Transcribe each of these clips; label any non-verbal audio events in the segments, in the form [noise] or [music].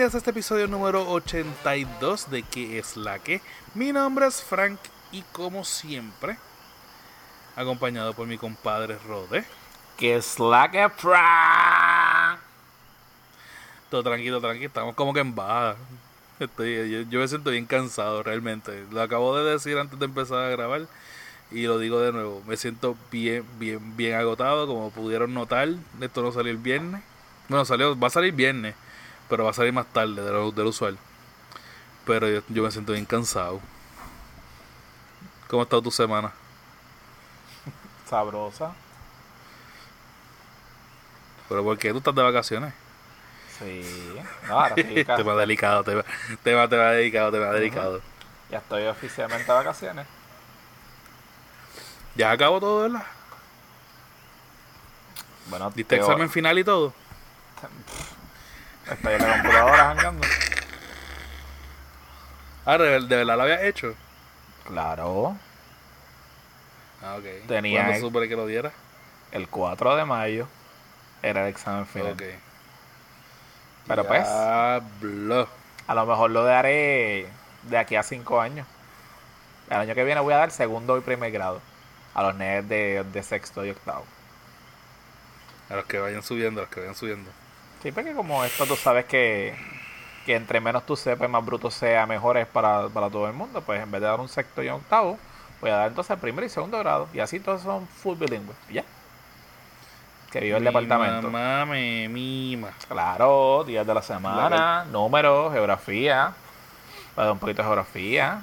Bienvenidos a este episodio número 82 de ¿Qué es la que? Mi nombre es Frank y como siempre, acompañado por mi compadre Rode. ¿Qué es la que Frank? Todo tranquilo, tranquilo, estamos como que en baja. Estoy, yo, yo me siento bien cansado realmente. Lo acabo de decir antes de empezar a grabar y lo digo de nuevo. Me siento bien, bien, bien agotado. Como pudieron notar, esto no salió el viernes. Bueno, salió, va a salir viernes, pero va a salir más tarde de lo, del usual. Pero yo, yo me siento bien cansado. ¿Cómo ha estado tu semana? [laughs] Sabrosa. ¿Pero por qué tú estás de vacaciones? Sí. No, ahora estoy ca- [laughs] tema delicado, tema, tema, tema delicado, tema delicado. Ya estoy oficialmente de vacaciones. Ya acabó todo, ¿verdad? Bueno, ¿Diste examen final y todo? [laughs] Estoy en la computadora jangando. Ah, ¿de, de verdad lo habías hecho? Claro. Ah, ok. Tenía- ¿Cuándo se supone que lo diera? El 4 de mayo era el examen final. Ok. Pero pues, Diablo. a lo mejor lo daré de aquí a 5 años. El año que viene voy a dar segundo y primer grado. A los nerds de, de sexto y octavo. A los que vayan subiendo, a los que vayan subiendo. Sí, porque como esto tú sabes que, que entre menos tú sepas, más bruto sea, mejor es para, para todo el mundo. Pues en vez de dar un sexto y un octavo, voy a dar entonces el primer y segundo grado. Y así todos son full bilingües. Ya. Que vive el departamento. Mamá me mima. Claro, días de la semana, números, geografía. Va a dar un poquito de geografía.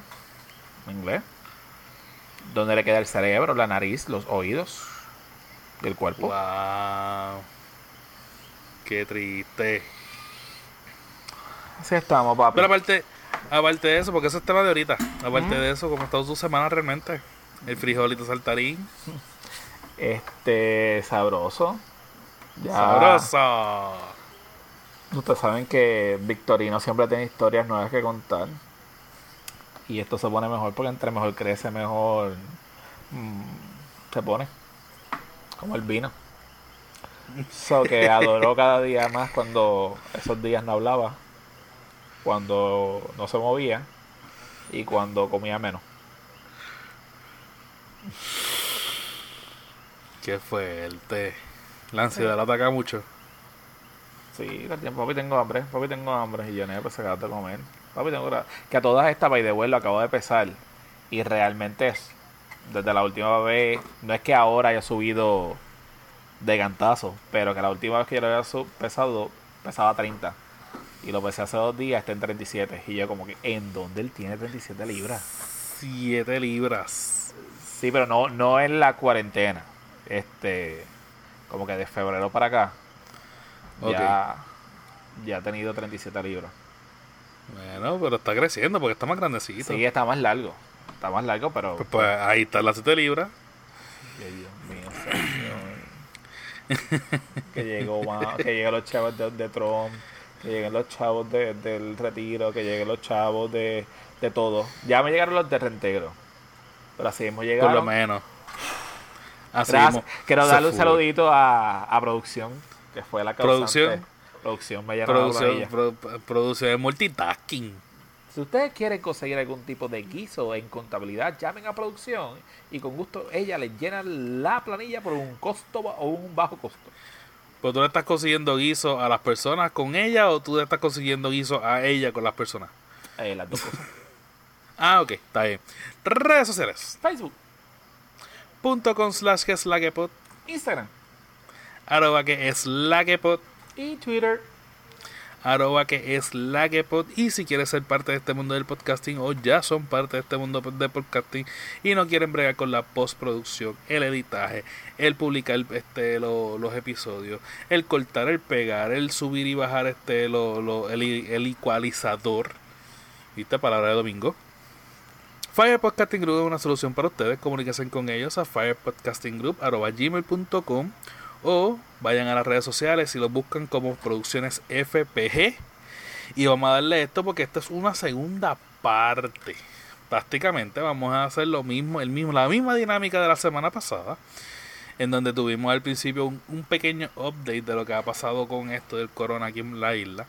Inglés. ¿Dónde le queda el cerebro, la nariz, los oídos? Y el cuerpo. Wow. Qué triste. Así estamos, papi. Pero aparte, aparte de eso, porque eso es tema de ahorita. Aparte de eso, ¿cómo ha estado tu semana realmente? El frijolito saltarín. Este, sabroso. Ya. Sabroso. Ustedes saben que Victorino siempre tiene historias nuevas que contar. Y esto se pone mejor porque entre mejor crece, mejor mm, se pone. Como el vino. So que adoró cada día más cuando esos días no hablaba. Cuando no se movía. Y cuando comía menos. Qué fuerte. La ansiedad la ataca mucho. Sí, todo el tiempo, papi, tengo hambre, papi, tengo hambre. Y yo, no, pues de comer. Papi, tengo Que a todas estas, by the way, lo acabo de pesar. Y realmente es, desde la última vez, no es que ahora haya subido de gantazo, pero que la última vez que yo lo había pesado, pesaba 30. Y lo pesé hace dos días, está en 37. Y yo como que, ¿en dónde él tiene 37 libras? 7 libras. Sí, pero no, no en la cuarentena. Este, como que de febrero para acá. Ya, ya ha tenido 37 libras. Bueno, pero está creciendo porque está más grandecito. Sí, está más largo. Está más largo, pero. Pues, pues, ahí están las 7 libras. Ay, Dios mío, señor. [laughs] que llegó que lleguen los chavos de, de Trump, que lleguen los chavos de- del retiro, que lleguen los chavos de, de todo. Ya me llegaron los de reintegro. Pero así hemos llegado. Por lo menos. Así Gracias. mismo Quiero darle un fue. saludito a, a producción, que fue la causante. Producción. Producción me Producción, pro- producción de multitasking. Si ustedes quieren conseguir algún tipo de guiso en contabilidad, llamen a producción y con gusto ella les llena la planilla por un costo o un bajo costo. Pero tú le estás consiguiendo guiso a las personas con ella o tú le estás consiguiendo guiso a ella con las personas. Eh, las dos cosas. [laughs] Ah, ok, está bien. Redes sociales. Facebook, Punto com slash que es la que pod. Instagram Arroba que es la que pod. y Twitter. Arroba que es la que pod. Y si quieres ser parte de este mundo del podcasting o ya son parte de este mundo del podcasting y no quieren bregar con la postproducción, el editaje, el publicar este, lo- los episodios, el cortar, el pegar, el subir y bajar este, lo- lo- el, el ecualizador. ¿Viste? Palabra de domingo. Fire Podcasting Group es una solución para ustedes. Comuníquense con ellos a firepodcastinggroup.com o vayan a las redes sociales y los buscan como Producciones FPG. Y vamos a darle esto porque esta es una segunda parte. Prácticamente vamos a hacer lo mismo, el mismo, la misma dinámica de la semana pasada. En donde tuvimos al principio un, un pequeño update de lo que ha pasado con esto del corona aquí en la isla.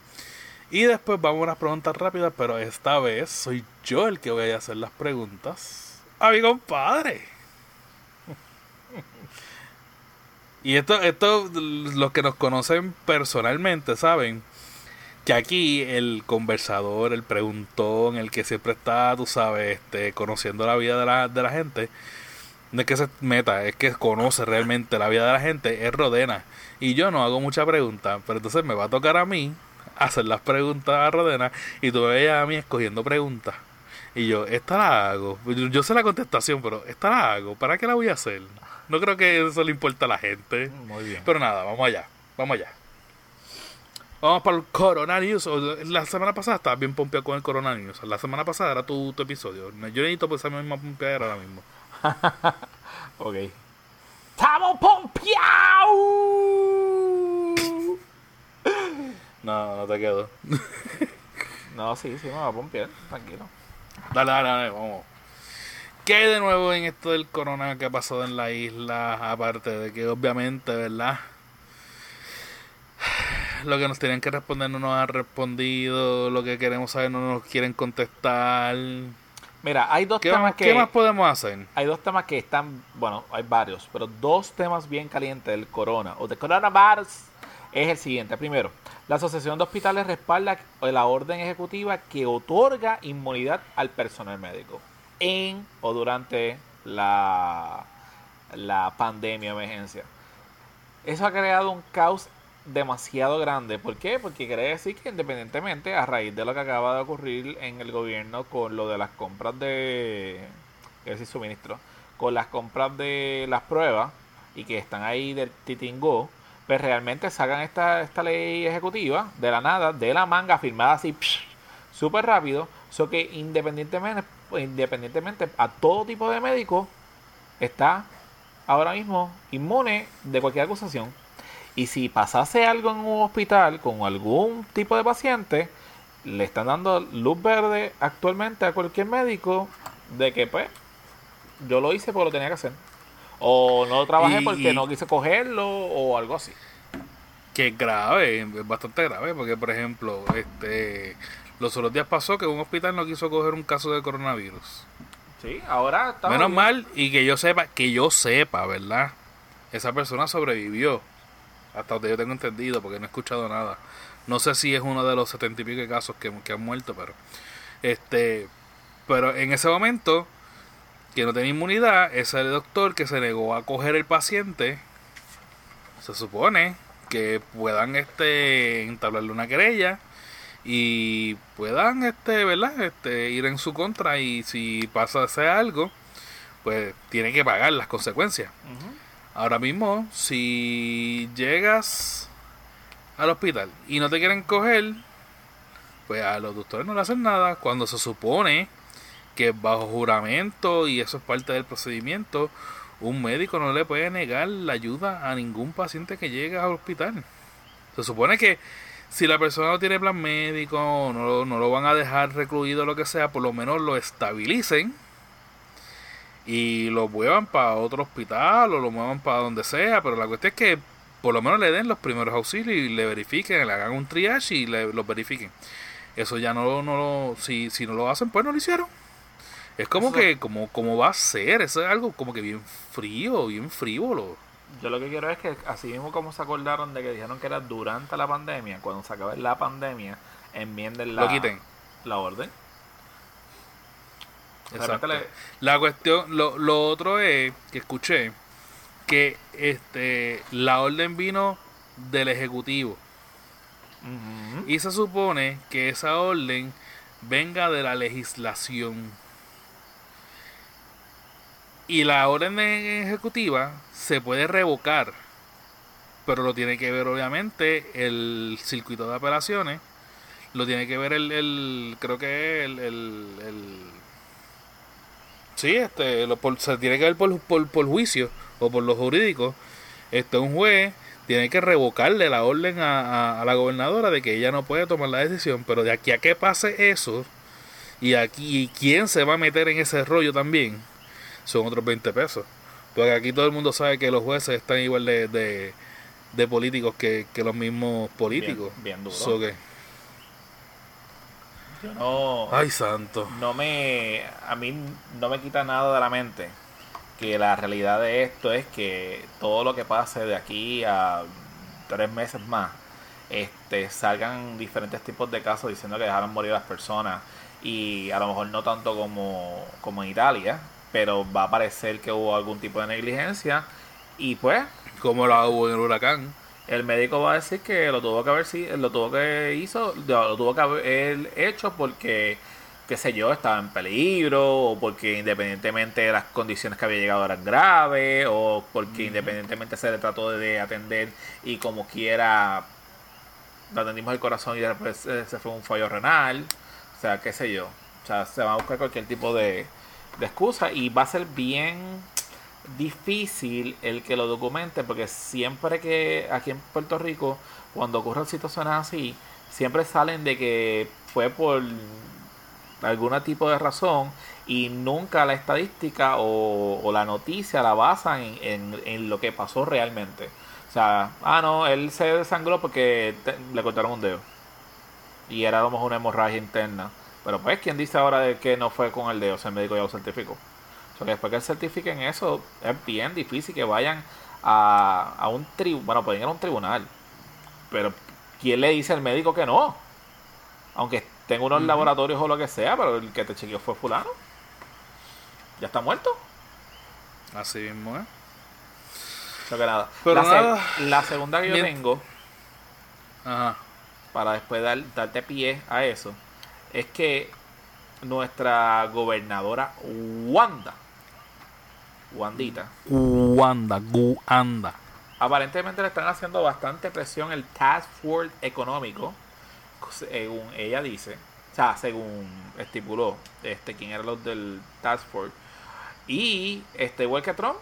Y después vamos a unas preguntas rápidas, pero esta vez soy yo el que voy a hacer las preguntas a mi compadre. Y esto, esto, los que nos conocen personalmente saben que aquí el conversador, el preguntón, el que siempre está, tú sabes, este, conociendo la vida de la, de la gente, no es que se meta, es que conoce realmente la vida de la gente, es Rodena. Y yo no hago mucha pregunta, pero entonces me va a tocar a mí hacer las preguntas a Rodena y tú me a mí escogiendo preguntas. Y yo, esta la hago. Yo sé la contestación, pero esta la hago. ¿Para qué la voy a hacer? No creo que eso le importe a la gente. Muy bien. Pero nada, vamos allá. Vamos allá. Vamos para el Corona News. La semana pasada estaba bien pompeado con el Corona News. La semana pasada era tu, tu episodio. Yo necesito pues esa misma pompeadera ahora mismo. [laughs] ok. ¡Estamos pompeados! No, no te quedo. [laughs] no, sí, sí, me va a pompear. Tranquilo. Dale, dale, dale, vamos. ¿Qué hay de nuevo en esto del corona que ha pasado en la isla? Aparte de que obviamente, ¿verdad? Lo que nos tienen que responder no nos han respondido, lo que queremos saber no nos quieren contestar. Mira, hay dos ¿Qué, temas más, que... ¿Qué más podemos hacer? Hay dos temas que están, bueno, hay varios, pero dos temas bien calientes del corona o de coronavirus es el siguiente. Primero, la Asociación de Hospitales respalda la orden ejecutiva que otorga inmunidad al personal médico en o durante la, la pandemia emergencia. Eso ha creado un caos demasiado grande. ¿Por qué? Porque quiere decir que independientemente, a raíz de lo que acaba de ocurrir en el gobierno con lo de las compras de, decir, suministro, con las compras de las pruebas y que están ahí del titingo, pues realmente sacan esta, esta ley ejecutiva de la nada, de la manga, firmada así, súper rápido, so que independientemente, independientemente a todo tipo de médico está ahora mismo inmune de cualquier acusación. Y si pasase algo en un hospital con algún tipo de paciente, le están dando luz verde actualmente a cualquier médico de que pues yo lo hice porque lo tenía que hacer. O no trabajé porque no quise cogerlo o algo así. Que es grave, es bastante grave, porque por ejemplo, este los otros días pasó que un hospital no quiso coger un caso de coronavirus. Sí, ahora está. Menos mal, y que yo sepa, que yo sepa, ¿verdad? Esa persona sobrevivió. Hasta donde yo tengo entendido, porque no he escuchado nada. No sé si es uno de los setenta y pico casos que, que han muerto, pero. Este. Pero en ese momento, que no tenía inmunidad, ese doctor que se negó a coger el paciente, se supone que puedan este entablarle una querella y puedan este verdad este ir en su contra y si pasa algo pues tiene que pagar las consecuencias. Ahora mismo si llegas al hospital y no te quieren coger pues a los doctores no le hacen nada. Cuando se supone que bajo juramento y eso es parte del procedimiento un médico no le puede negar la ayuda a ningún paciente que llegue al hospital. Se supone que si la persona no tiene plan médico, no, no lo van a dejar recluido lo que sea, por lo menos lo estabilicen y lo muevan para otro hospital o lo muevan para donde sea, pero la cuestión es que por lo menos le den los primeros auxilios y le verifiquen, le hagan un triage y le, lo verifiquen. Eso ya no, no lo, si, si no lo hacen, pues no lo hicieron. Es como que, como, como va a ser, eso es algo como que bien frío, bien frívolo. Yo lo que quiero es que, así mismo como se acordaron de que dijeron que era durante la pandemia, cuando se acabe la pandemia, enmienden la, lo quiten. la orden. Exacto. La cuestión, lo, lo otro es que escuché que este la orden vino del ejecutivo y se supone que esa orden venga de la legislación y la orden ejecutiva se puede revocar, pero lo tiene que ver obviamente el circuito de apelaciones, lo tiene que ver el, el creo que el, el, sí, este, lo, por, se tiene que ver por, por, por juicio o por lo jurídico, este un juez tiene que revocarle la orden a, a, la gobernadora de que ella no puede tomar la decisión, pero de aquí a que pase eso y aquí quién se va a meter en ese rollo también son otros 20 pesos. Porque aquí todo el mundo sabe que los jueces están igual de, de, políticos que, que, los mismos políticos. Bien, duro. yo no. Ay, santo. No me. A mí no me quita nada de la mente que la realidad de esto es que todo lo que pase de aquí a tres meses más, este, salgan diferentes tipos de casos diciendo que dejaron morir a las personas y a lo mejor no tanto como, como en Italia, pero va a parecer que hubo algún tipo de negligencia. Y pues como la hubo en el huracán el médico va a decir que lo tuvo que haber lo tuvo que hizo lo tuvo que haber hecho porque qué sé yo estaba en peligro o porque independientemente de las condiciones que había llegado eran graves o porque independientemente se le trató de atender y como quiera atendimos el corazón y después se fue un fallo renal. O sea qué sé yo. O sea se va a buscar cualquier tipo de, de excusa y va a ser bien difícil el que lo documente porque siempre que aquí en Puerto Rico cuando ocurren situaciones así siempre salen de que fue por algún tipo de razón y nunca la estadística o, la noticia la basan en, lo que pasó realmente. O sea, ah, no, él se desangró porque le cortaron un dedo. Y era a una hemorragia interna. Pero pues, ¿quién dice ahora de que no fue con el dedo? O sea, el médico ya lo certificó. O sea, que después que certifiquen eso, es bien difícil que vayan a, a un tribunal. Bueno, pueden ir a un tribunal. Pero, ¿quién le dice al médico que no? Aunque tengo unos laboratorios o lo que sea, pero el que te chequeó fue fulano. Ya está muerto. Así mismo, ¿eh? que nada. la, la, segunda que yo tengo, Ajá. para después dar, darte pie a eso, es que nuestra gobernadora Wanda, Wandita, Wanda, Guanda, aparentemente le están haciendo bastante presión el Task Force económico según ella dice, o sea, según estipuló, este, quién eran los del Task Force. Y este, igual que Trump,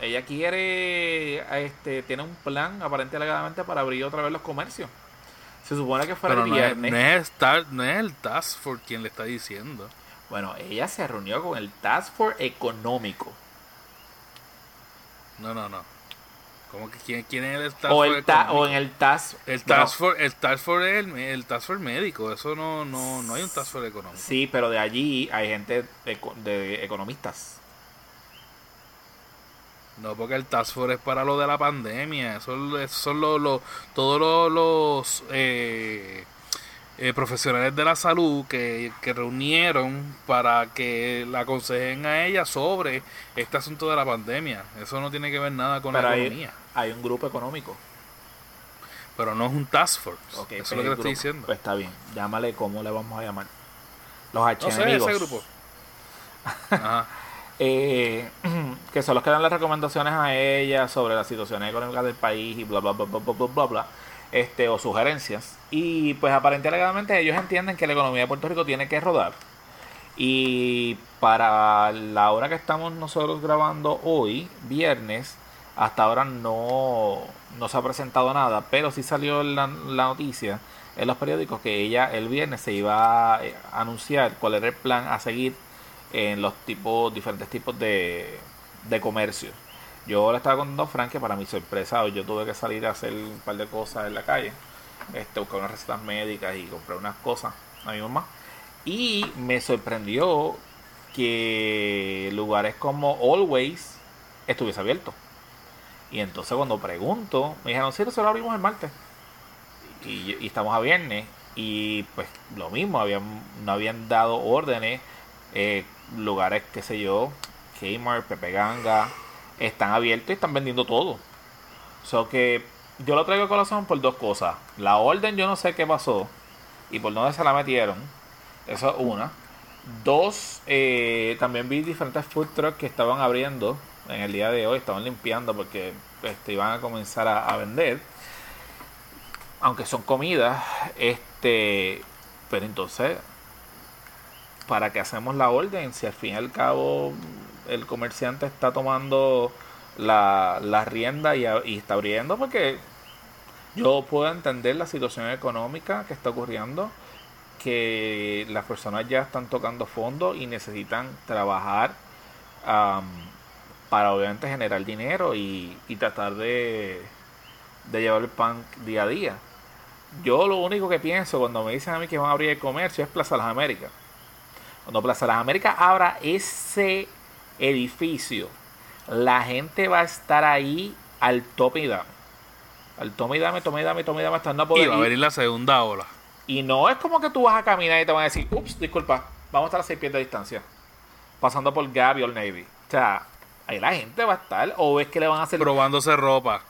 ella quiere, este, tiene un plan aparentemente para abrir otra vez los comercios. Se supone que fuera el viernes. No es, no, es no es el Task Force quien le está diciendo. Bueno, ella se reunió con el Task Force económico. No, no, no. ¿Cómo que quién, quién es el Task o, el o en el Task el task Force el Task Force es el, Task Force médico eso no, no no hay un Task Force económico sí pero de allí hay gente de, economistas no porque el Task Force es para lo de la pandemia eso, son los, todos los, eh, eh, profesionales de la salud que, que, reunieron para que la aconsejen a ella sobre este asunto de la pandemia. Eso no tiene que ver nada con la economía. Hay un grupo económico. Pero no es un task force. Eso es lo que te estoy diciendo. Pues está bien. Llámale como le vamos a llamar. Los archienemigos. ese grupo. [laughs] eh, [clears throat] que son los que dan las recomendaciones a ella sobre la situación económica del país y bla bla bla bla bla bla bla este, o sugerencias. Y pues aparentemente ellos entienden que la economía de Puerto Rico tiene que rodar. Y para la hora que estamos nosotros grabando hoy, viernes, hasta ahora no, no se ha presentado nada, pero sí salió la, la noticia en los periódicos que ella el viernes se iba a eh, anunciar cuál era el plan a seguir en los tipos diferentes tipos de, de comercio. Yo le estaba contando a Frank que para mi sorpresa yo tuve que salir a hacer un par de cosas en la calle, este, buscar unas recetas médicas y comprar unas cosas a mi mamá. Y me sorprendió que lugares como Always estuviese abierto. Y entonces cuando pregunto, me dijeron, sí, lo abrimos el martes. Y, estamos a viernes. Y pues lo mismo, habían, no habían dado órdenes. Eh, lugares, qué sé yo, Kmart, Pepe Ganga, están abiertos y están vendiendo todo. So que yo lo traigo a corazón por dos cosas. La orden yo no sé qué pasó y por dónde se la metieron. Eso es una. Dos, eh, también vi diferentes food trucks que estaban abriendo en el día de hoy, estaban limpiando porque este, iban a comenzar a, vender. Aunque son comidas, este, pero entonces, ¿para qué hacemos la orden? Si al fin y al cabo el comerciante está tomando la, la rienda y, está abriendo porque yo puedo entender la situación económica que está ocurriendo, que las personas ya están tocando fondo y necesitan trabajar para obviamente generar dinero y, y tratar de, de llevar el pan día a día. yo lo único que pienso cuando me dicen a mí que van a abrir el comercio es Plaza Las Américas. Cuando Plaza Las Américas abra ese edificio, la gente va a estar ahí al tope y dame. Al tome y dame, tome y dame, tome y dame, hasta no poder Y va a ir. venir la segunda ola. Y no es como que tú vas a caminar y te van a decir, ups, disculpa, vamos a estar a seis pies de distancia. Pasando por Gap y Old Navy. O sea, ahí la gente va a estar. O es que le van a hacer. Probándose ropa.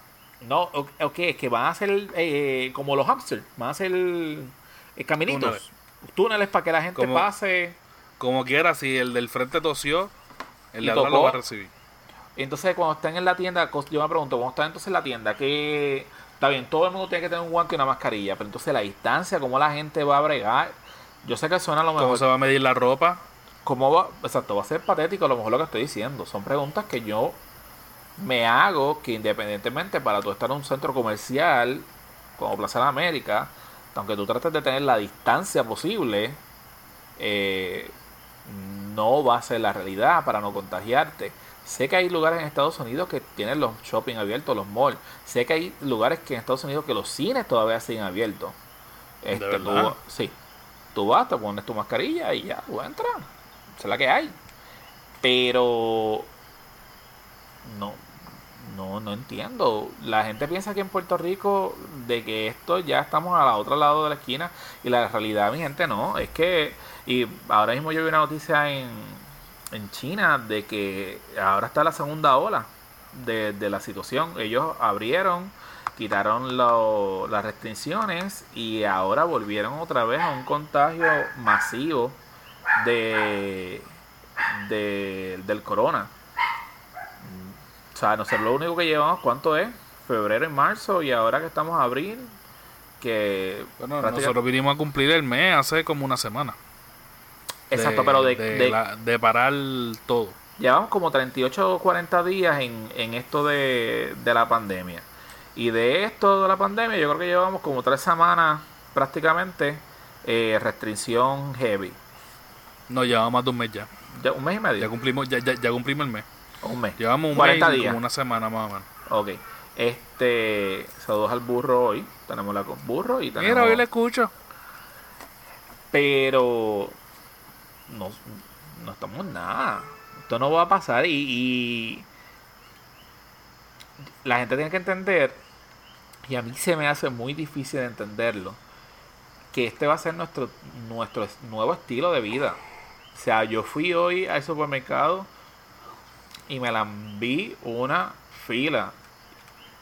No, ok, es que van a hacer eh, como los hamsters. Van a hacer eh, caminitos. Túneles. Túneles para que la gente Como- pase. Como quiera, si el del frente tosió, el de atrás lo va a recibir. Entonces, cuando están en la tienda, yo me pregunto, cuando están entonces en la tienda, que está bien, todo el mundo tiene que tener un guante y una mascarilla, pero entonces la distancia, cómo la gente va a bregar. Yo sé que suena a lo ¿Cómo mejor. se va a medir la ropa? ¿Cómo va? Exacto, va a ser patético a lo mejor lo que estoy diciendo. Son preguntas que yo me hago que independientemente para tú estar en un centro comercial como Plaza de América, aunque tú trates de tener la distancia posible, eh, no va a ser la realidad para no contagiarte. Sé que hay lugares en Estados Unidos que tienen los shopping abiertos, los malls. Sé que hay lugares que en Estados Unidos que los cines todavía siguen abiertos. Este, tú- verdad? sí. Tú vas, te pones tu mascarilla y ya, tú entras. Esa es la que hay. Pero no, no, no entiendo. La gente piensa aquí en Puerto Rico de que esto ya estamos al otro lado de la esquina y la realidad, mi gente, no. Es que, y ahora mismo yo vi una noticia en, en China de que ahora está la segunda ola de, de la situación. Ellos abrieron, quitaron lo- las restricciones y ahora volvieron otra vez a un contagio masivo de, de- del corona. O sea, nosotros lo único que llevamos, ¿cuánto es? Febrero y marzo, y ahora que estamos a abril, que... Bueno, prácticamente- nosotros vinimos a cumplir el mes hace como una semana. Exacto, pero de, de, de- la- de parar todo. llevamos como 38 o 40 días en, en esto de, de la pandemia. Y de esto de la pandemia, yo creo que llevamos como tres semanas prácticamente eh, restricción heavy. No, llevamos más de un mes ya. Ya, un mes y medio. Ya cumplimos, ya, ya, ya cumplimos el mes. Un mes. Llevamos un 40 mes días. como una semana más o menos. Ok. Este, saludos al burro hoy. Tenemos la con burro y tenemos... Mira, hoy le escucho. Pero no, no estamos nada. Esto no va a pasar y, y la gente tiene que entender, y a mí se me hace muy difícil de entenderlo, que este va a ser nuestro, nuestro nuevo estilo de vida. O sea, yo fui hoy al supermercado y me la vi una fila.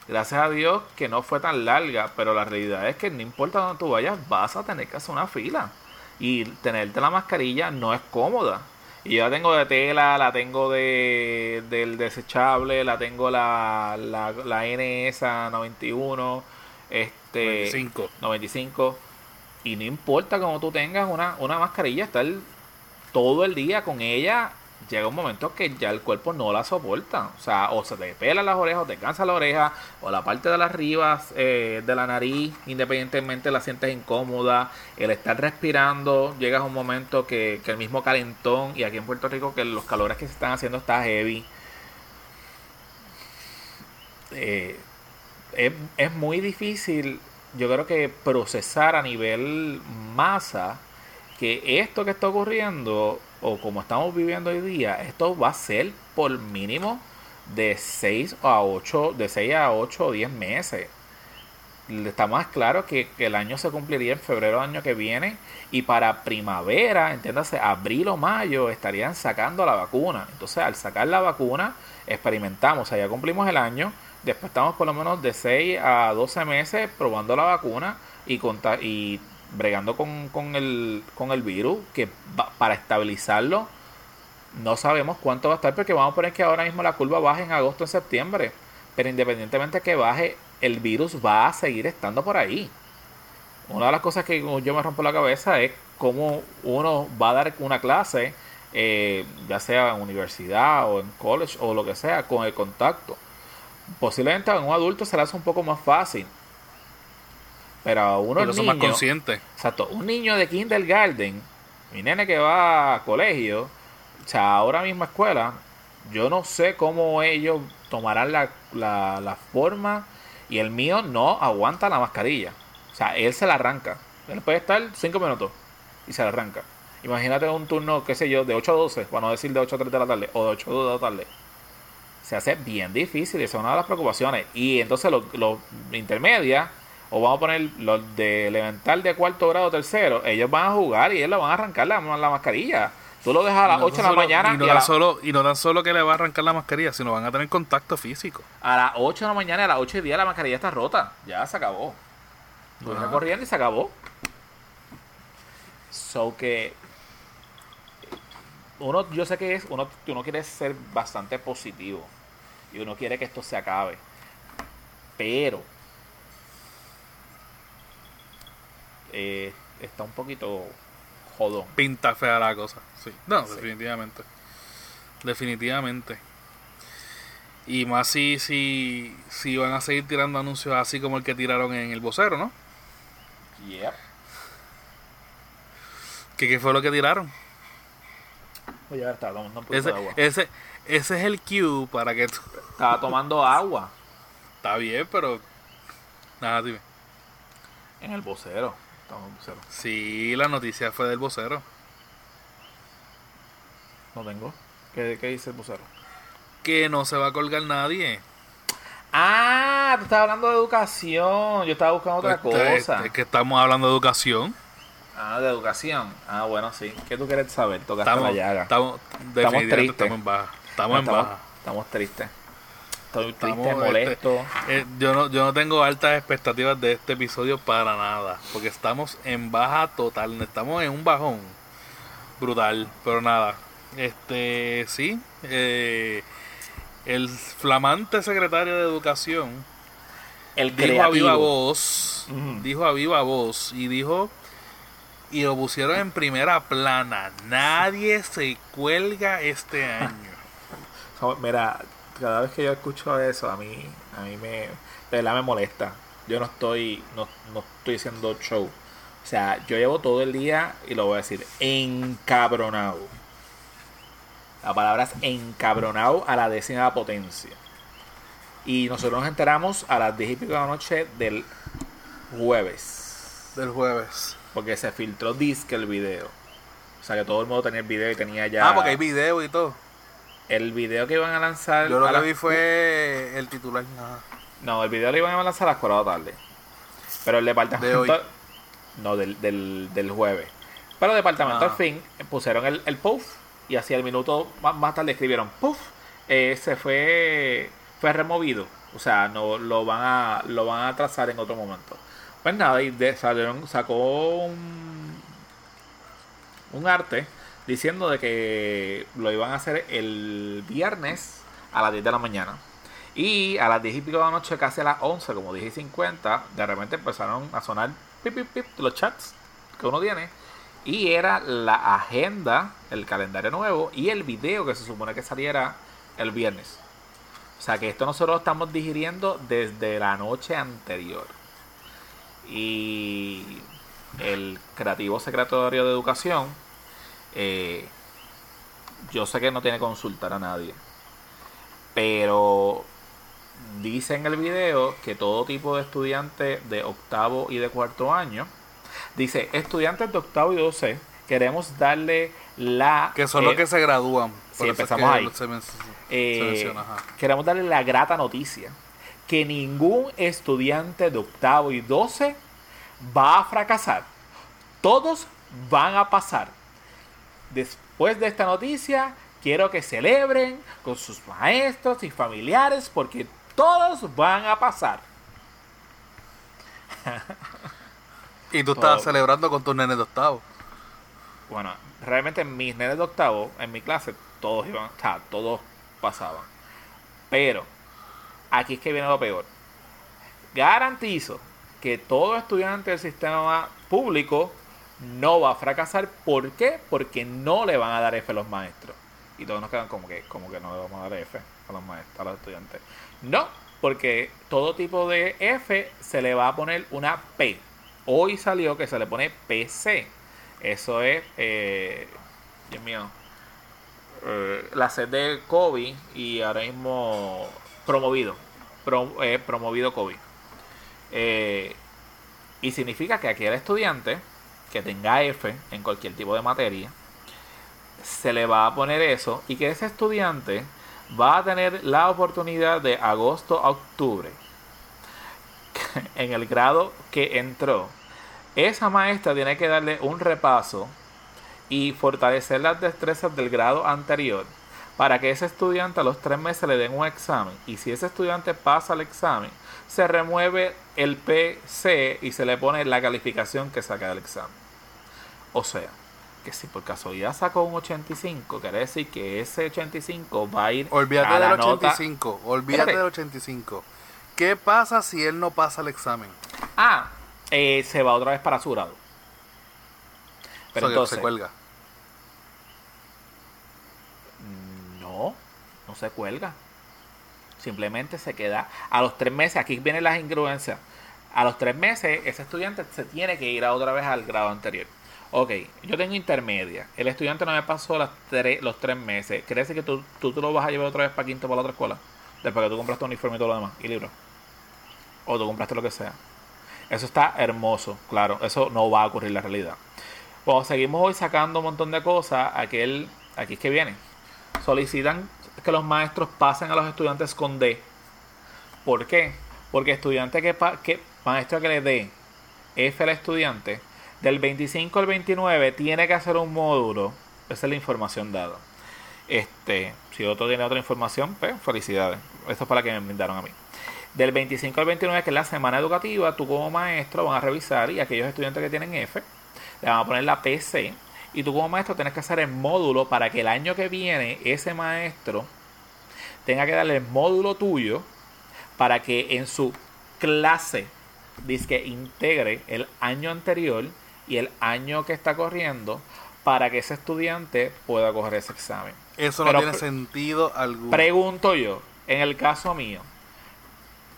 Gracias a Dios que no fue tan larga, pero la realidad es que no importa dónde tú vayas, vas a tener que hacer una fila. Y tenerte la mascarilla no es cómoda. Y yo la tengo de tela, la tengo de del desechable, la tengo la, la, la NS 91, este 25. 95. Y no importa cómo tú tengas una, una mascarilla, estar todo el día con ella, llega un momento que ya el cuerpo no la soporta. O sea, o se te pela las orejas, o te cansa la oreja, o la parte de las arriba eh, de la nariz, independientemente la sientes incómoda. El estar respirando, llegas a un momento que, que el mismo calentón, y aquí en Puerto Rico que los calores que se están haciendo está heavy. Eh, es, es muy difícil, yo creo que procesar a nivel masa que esto que está ocurriendo o como estamos viviendo hoy día, esto va a ser por mínimo de 6 a 8, de 6 a 8 o 10 meses. Está más claro que, el año se cumpliría en febrero del año que viene y para primavera, entiéndase, abril o mayo estarían sacando la vacuna. Entonces, al sacar la vacuna, experimentamos, o sea, ya cumplimos el año, después estamos por lo menos de 6 a 12 meses probando la vacuna y, y bregando con, con, el, con el virus, que para estabilizarlo no sabemos cuánto va a estar, porque vamos a poner que ahora mismo la curva baje en agosto, en septiembre, pero independientemente que baje, el virus va a seguir estando por ahí. Una de las cosas que yo me rompo la cabeza es cómo uno va a dar una clase, eh, ya sea en universidad o en college o lo que sea, con el contacto. Posiblemente a un adulto se le hace un poco más fácil. Pero a uno Porque son más conscientes. Exacto, un niño de kindergarten, mi nene que va a colegio, o sea, ahora misma escuela, yo no sé cómo ellos tomarán la, la, la forma y el mío no aguanta la mascarilla. O sea, él se la arranca. Él puede estar 5 minutos y se la arranca. Imagínate un turno, qué sé yo, de 8 a 12, para no decir de 8 a 3 de la tarde, o de 8 a 2 de la tarde. Se hace bien difícil, esa es una de las preocupaciones. Y entonces los los intermedias, o vamos a poner los de elemental de cuarto grado, tercero, ellos van a jugar y ellos le van a arrancar la, la mascarilla. Tú lo dejas a las no 8 de la solo- mañana Y no, y la- solo, y no tan solo que le va a arrancar la mascarilla, sino van a tener contacto físico. A las 8 de la mañana y a las 8 y 10 la mascarilla está rota. Ya se acabó. Corriendo y se acabó. So que. Uno, yo sé que es. Uno, uno quiere ser bastante positivo. Y uno quiere que esto se acabe. Pero. Eh, está un poquito jodón. Pinta fea la cosa. Sí. No, Sí. definitivamente. Definitivamente. Y más si, si, si van a seguir tirando anuncios así como el que tiraron en el vocero, ¿no? Yep. ¿Qué, qué fue lo que tiraron? Oye, a ver, estaba tomando un poquito Ese, de agua. ese, ese es el cue para que tú... Estaba tomando agua Está bien, pero... Nada, dime. en el vocero. En vocero. Sí, la noticia fue del vocero. No tengo. ¿Qué, qué dice el vocero? Que no se va a colgar nadie. Ah, tú estabas hablando de educación. Yo estaba buscando otra Este- cosa. este- que estamos hablando de educación. Ah, de educación. Ah, bueno, sí. ¿Qué tú quieres saber? Tocaste Estamos, la llaga. estamos, tristes. estamos en baja. Estamos en estamos, baja. estamos tristes. Estoy Estamos, este, molesto. Eh, yo, no, yo no tengo altas expectativas de este episodio para nada. Porque estamos en baja total. Estamos en un bajón brutal. Pero nada. Este, sí. eh, el flamante secretario de Educación el dijo a viva voz. Dijo a viva voz. Y dijo. Y lo pusieron en primera plana. Nadie se cuelga este año. [laughs] Mira, cada vez que yo escucho eso, a mí, a mí me, de verdad me molesta. Yo no estoy, no, no estoy haciendo show. O sea, yo llevo todo el día, y lo voy a decir, encabronado. La palabra es encabronado a la décima potencia. Y nosotros nos enteramos a las 10 y pico de la noche del jueves. Del jueves. Porque se filtró disque el video. O sea que todo el mundo tenía el video y tenía ya. Ah, porque hay video y todo. El video que iban a lanzar. Yo lo que vi fue el titular. No, el video lo iban a lanzar a las 4 de la tarde. Pero el departamento. De hoy. No, del, del, del jueves. Pero el departamento Ah. al fin eh, pusieron el, el puff y así al minuto más, más tarde escribieron puff. eh, se fue fue removido. O sea, no lo van a lo van a trazar en otro momento. Pues nada, y de- salieron, sacó un, un arte diciendo de que lo iban a hacer el viernes a las 10 de la mañana. Y a las 10 y pico de la noche, casi a las 11, como 10 y 50, de repente empezaron a sonar pip, pip, pip, los chats que uno tiene. Y era la agenda, el calendario nuevo y el video que se supone que saliera el viernes. O sea que esto nosotros lo estamos digiriendo desde la noche anterior. Y el creativo secretario de educación, eh, yo sé que no tiene que consultar a nadie. Pero dice en el video que todo tipo de estudiantes de octavo y de cuarto año, dice, estudiantes de octavo y doce, queremos darle la... Que son eh, los que se gradúan. es empezamos que ahí. Se, men- eh, menciona, queremos darle la grata noticia que ningún estudiante de octavo y 12 va a fracasar. Todos van a pasar. Después de esta noticia, quiero que celebren con sus maestros y familiares porque todos van a pasar. [laughs] Y tú estabas todo. celebrando con tus nenes de octavo. Bueno, realmente mis nenes de octavo, en mi clase, todos iban, o sea, todos pasaban. Pero, aquí es que viene lo peor. Garantizo que todo estudiante del sistema público no va a fracasar. ¿Por qué? Porque no le van a dar F a los maestros. Y todos nos quedan como que, como que no le vamos a dar F a los maestros, a los estudiantes. No, porque todo tipo de F se le va a poner una P. Hoy salió que se le pone PC. Eso es, eh, Dios mío, eh, la sed de COVID y ahora mismo promovido. Pro- eh, promovido COVID. Y significa que aquel estudiante que tenga F en cualquier tipo de materia, se le va a poner eso y que ese estudiante va a tener la oportunidad de agosto a octubre [laughs] en el grado que entró. Esa maestra tiene que darle un repaso y fortalecer las destrezas del grado anterior para que ese estudiante a los tres meses le den un examen. Y si ese estudiante pasa el examen, se remueve el PC y se le pone la calificación que saca del examen. O sea, que si por casualidad sacó un 85, quiere decir que ese 85 va a ir olvídate a la del nota- 85, olvídate Espérate. del 85. ¿Qué pasa si él no pasa el examen? Ah, eh, se va otra vez para su grado. Pero entonces, se cuelga. no, no se cuelga. Simplemente se queda a los tres meses. Aquí vienen las incongruencias. A los tres meses, ese estudiante se tiene que ir a otra vez al grado anterior. Ok, yo tengo intermedia. El estudiante no me pasó los tres meses. ¿Crees que tú, tú, tú lo vas a llevar otra vez para quinto para la otra escuela? Después que tú compraste uniforme y todo lo demás. Y libros. O tú compraste lo que sea. Eso está hermoso, claro. Eso no va a ocurrir en la realidad. Cuando seguimos hoy sacando un montón de cosas, aquel, aquí es que viene. Solicitan que los maestros pasen a los estudiantes con D. ¿Por qué? Porque estudiante que, que maestro que le dé F al estudiante, del 25 al 29 tiene que hacer un módulo. Esa es la información dada. Este, si otro tiene otra información, pues felicidades. Esto es para que me brindaron a mí. Del 25 al 29, que es la semana educativa, tú como maestro van a revisar y aquellos estudiantes que tienen F le van a poner la PC y tú como maestro tienes que hacer el módulo para que el año que viene ese maestro tenga que darle el módulo tuyo para que en su clase que integre el año anterior y el año que está corriendo para que ese estudiante pueda coger ese examen. Eso no Pero tiene sentido alguno. Pregunto yo, en el caso mío,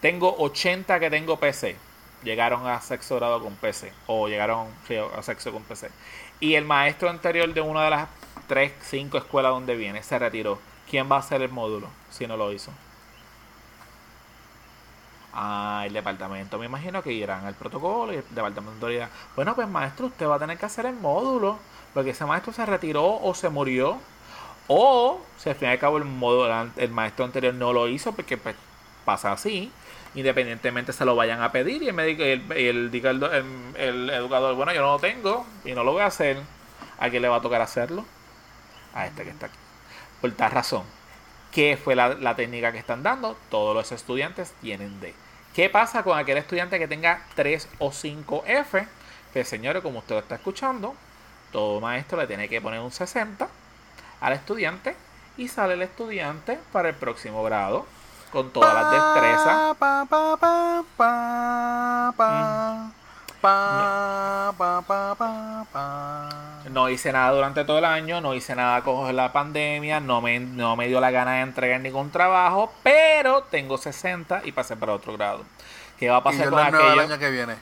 tengo 80 que tengo PC. Llegaron a sexto grado con PC. O llegaron a sexto con PC. Y el maestro anterior de una de las 3, 5 escuelas donde viene se retiró. ¿Quién va a hacer el módulo si no lo hizo? El departamento. Me imagino que irán al protocolo y el departamento dirá, bueno, pues maestro, usted va a tener que hacer el módulo. Porque ese maestro se retiró o se murió o si al fin y al cabo el, modo, el maestro anterior no lo hizo porque pues, pasa así, independientemente se lo vayan a pedir y el, médico, el, el- el educador, bueno, yo no lo tengo y no lo voy a hacer, ¿a quién le va a tocar hacerlo? A este que está aquí. Por tal razón, ¿qué fue la, la técnica que están dando? Todos los estudiantes tienen D. ¿Qué pasa con aquel estudiante que tenga 3 o 5 F? Que señores, como usted lo está escuchando, todo maestro le tiene que poner un 60 al estudiante y sale el estudiante para el próximo grado con todas las destrezas. Pa, pa, pa, pa, pa, No hice nada durante todo el año, no hice nada con la pandemia, no me, no me dio la gana de entregar ningún trabajo, pero tengo 60 y pasé para otro grado. ¿Qué va a pasar con el aquellos? año que viene.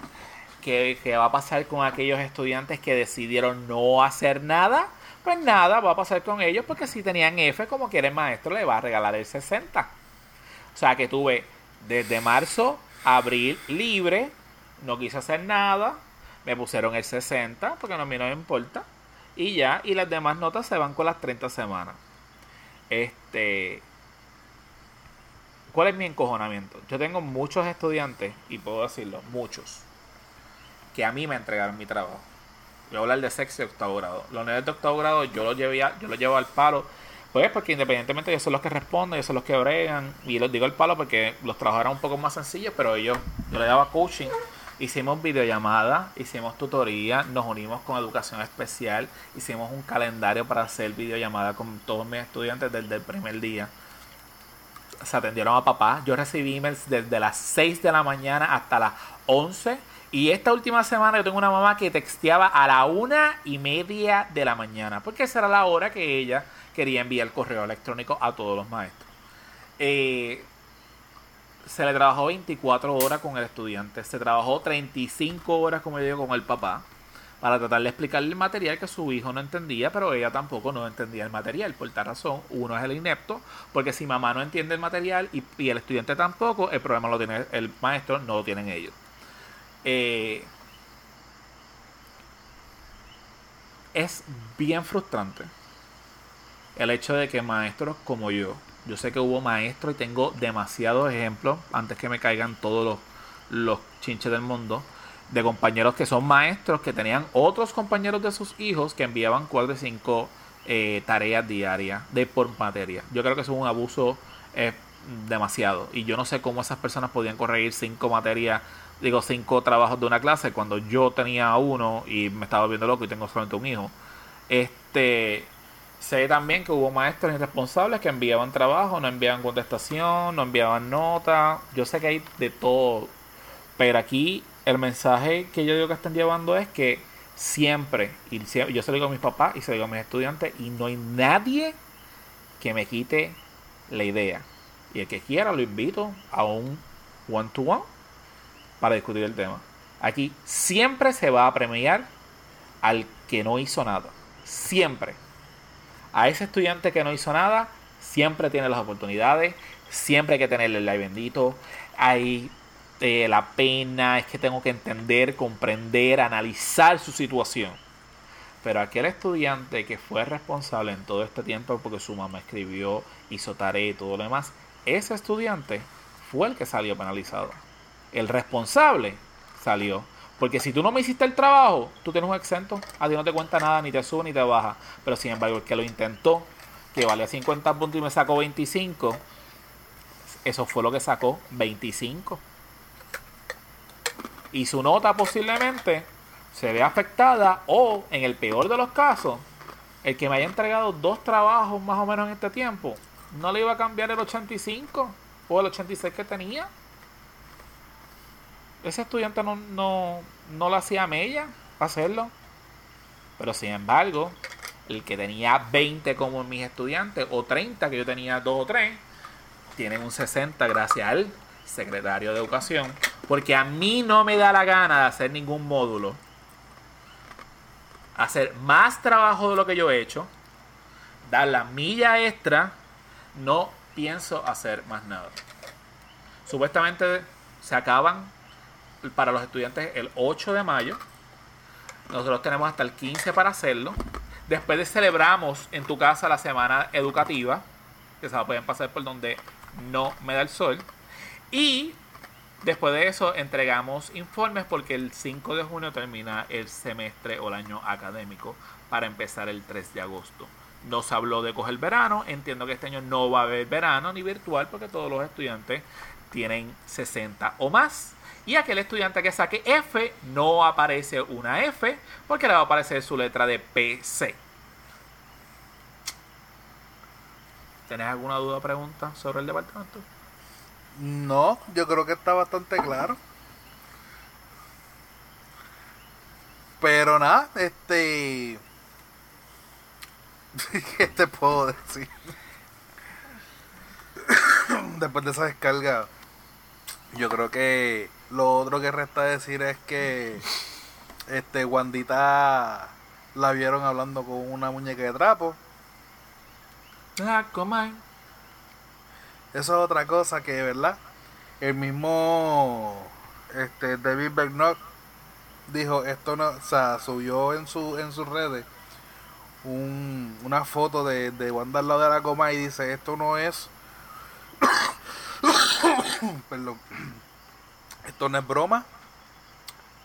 ¿Qué, qué va a pasar con aquellos estudiantes que decidieron no hacer nada? Pues nada, va a pasar con ellos porque si tenían F, como quiere el maestro, le va a regalar el 60. O sea que tuve desde marzo, abril libre, no quise hacer nada, me pusieron el 60 porque no, a mí no me importa. Y ya, y las demás notas se van con las 30 semanas. Este. ¿Cuál es mi encojonamiento? Yo tengo muchos estudiantes, y puedo decirlo, muchos, que a mí me entregaron mi trabajo. Voy a hablar de sexto y octavo grado. Los niveles de octavo grado yo los, llevé a- yo los llevo al palo. Pues porque independientemente ellos son los que responden, ellos son los que bregan. Y los digo al palo porque los trabajos eran un poco más sencillos, pero ellos, yo les daba coaching. Hicimos videollamada, hicimos tutoría, nos unimos con educación especial, hicimos un calendario para hacer videollamada con todos mis estudiantes desde el primer día se atendieron a papá. Yo recibí emails desde las 6 de la mañana hasta las 11. Y esta última semana yo tengo una mamá que texteaba a la una y media de la mañana. Porque esa era la hora que ella quería enviar correo electrónico a todos los maestros. Eh, se le trabajó 24 horas con el estudiante, se trabajó 35 horas, como yo digo, con el papá, para tratar de explicarle el material que su hijo no entendía, pero ella tampoco no entendía el material. Por tal razón, uno es el inepto, porque si mamá no entiende el material y, el estudiante tampoco, el problema lo tiene el maestro, no lo tienen ellos. Eh, es bien frustrante el hecho de que maestros como yo, yo sé que hubo maestros y tengo demasiados ejemplos antes que me caigan todos los, los chinches del mundo de compañeros que son maestros que tenían otros compañeros de sus hijos que enviaban 4 de 5 eh, tareas diarias de por materia. Yo creo que eso es un abuso eh, demasiado. Y yo no sé cómo esas personas podían corregir 5 materias, digo, 5 trabajos de una clase cuando yo tenía uno y me estaba viendo loco y tengo solamente un hijo. Este. Sé también que hubo maestros irresponsables que enviaban trabajo, no enviaban contestación, no enviaban nota. Yo sé que hay de todo. Pero aquí el mensaje que yo digo que están llevando es que siempre, y yo se lo digo a mis papás y se lo digo a mis estudiantes, y no hay nadie que me quite la idea. Y el que quiera lo invito a un one-to-one para discutir el tema. Aquí siempre se va a premiar al que no hizo nada. Siempre. A ese estudiante que no hizo nada, siempre tiene las oportunidades. Siempre hay que tenerle el like bendito. Hay este, la pena, es que tengo que entender, comprender, analizar su situación. Pero aquel estudiante que fue responsable en todo este tiempo porque su mamá escribió, hizo tarea y todo lo demás, ese estudiante fue el que salió penalizado. El responsable salió. Porque si tú no me hiciste el trabajo, tú tienes un exento, a ti no te cuenta nada, ni te sube ni te baja. Pero sin embargo, el que lo intentó, que valía 50 puntos y me sacó 25, eso fue lo que sacó 25 y su nota posiblemente se ve afectada o, en el peor de los casos, el que me haya entregado dos trabajos más o menos en este tiempo, no le iba a cambiar el 85 o el 86 que tenía. Ese estudiante no, no, no lo hacía mella hacerlo. Pero sin embargo, el que tenía 20 como mis estudiantes o 30, que yo tenía 2 o 3, tienen un 60 gracias al secretario de educación porque a mí no me da la gana de hacer ningún módulo. Hacer más trabajo de lo que yo he hecho. Dar la milla extra. No pienso hacer más nada. Supuestamente se acaban para los estudiantes el 8 de mayo. Nosotros tenemos hasta el 15 para hacerlo. Después de celebramos en tu casa la semana educativa. Que se pueden pasar por donde no me da el sol. Y Después de eso entregamos informes porque el 5 de junio termina el semestre o el año académico para empezar el 3 de agosto. Nos habló de coger verano, entiendo que este año no va a haber verano ni virtual porque todos los estudiantes tienen 60 o más. Y aquel estudiante que saque F no aparece una F porque le va a aparecer su letra de PC. ¿Tenés alguna duda o pregunta sobre el departamento? No, yo creo que está bastante claro. Pero nada, este. [laughs] ¿Qué te puedo decir? [coughs] Después de esa descarga, yo creo que lo otro que resta decir es que este Wandita la vieron hablando con una muñeca de trapo. Ah, ¿cómo eso es otra cosa que, ¿verdad? El mismo este David Bernock dijo, esto no, o sea, subió en su en sus redes un, una foto de, de Wanda al lado de la coma y dice, esto no es [coughs] perdón esto no es broma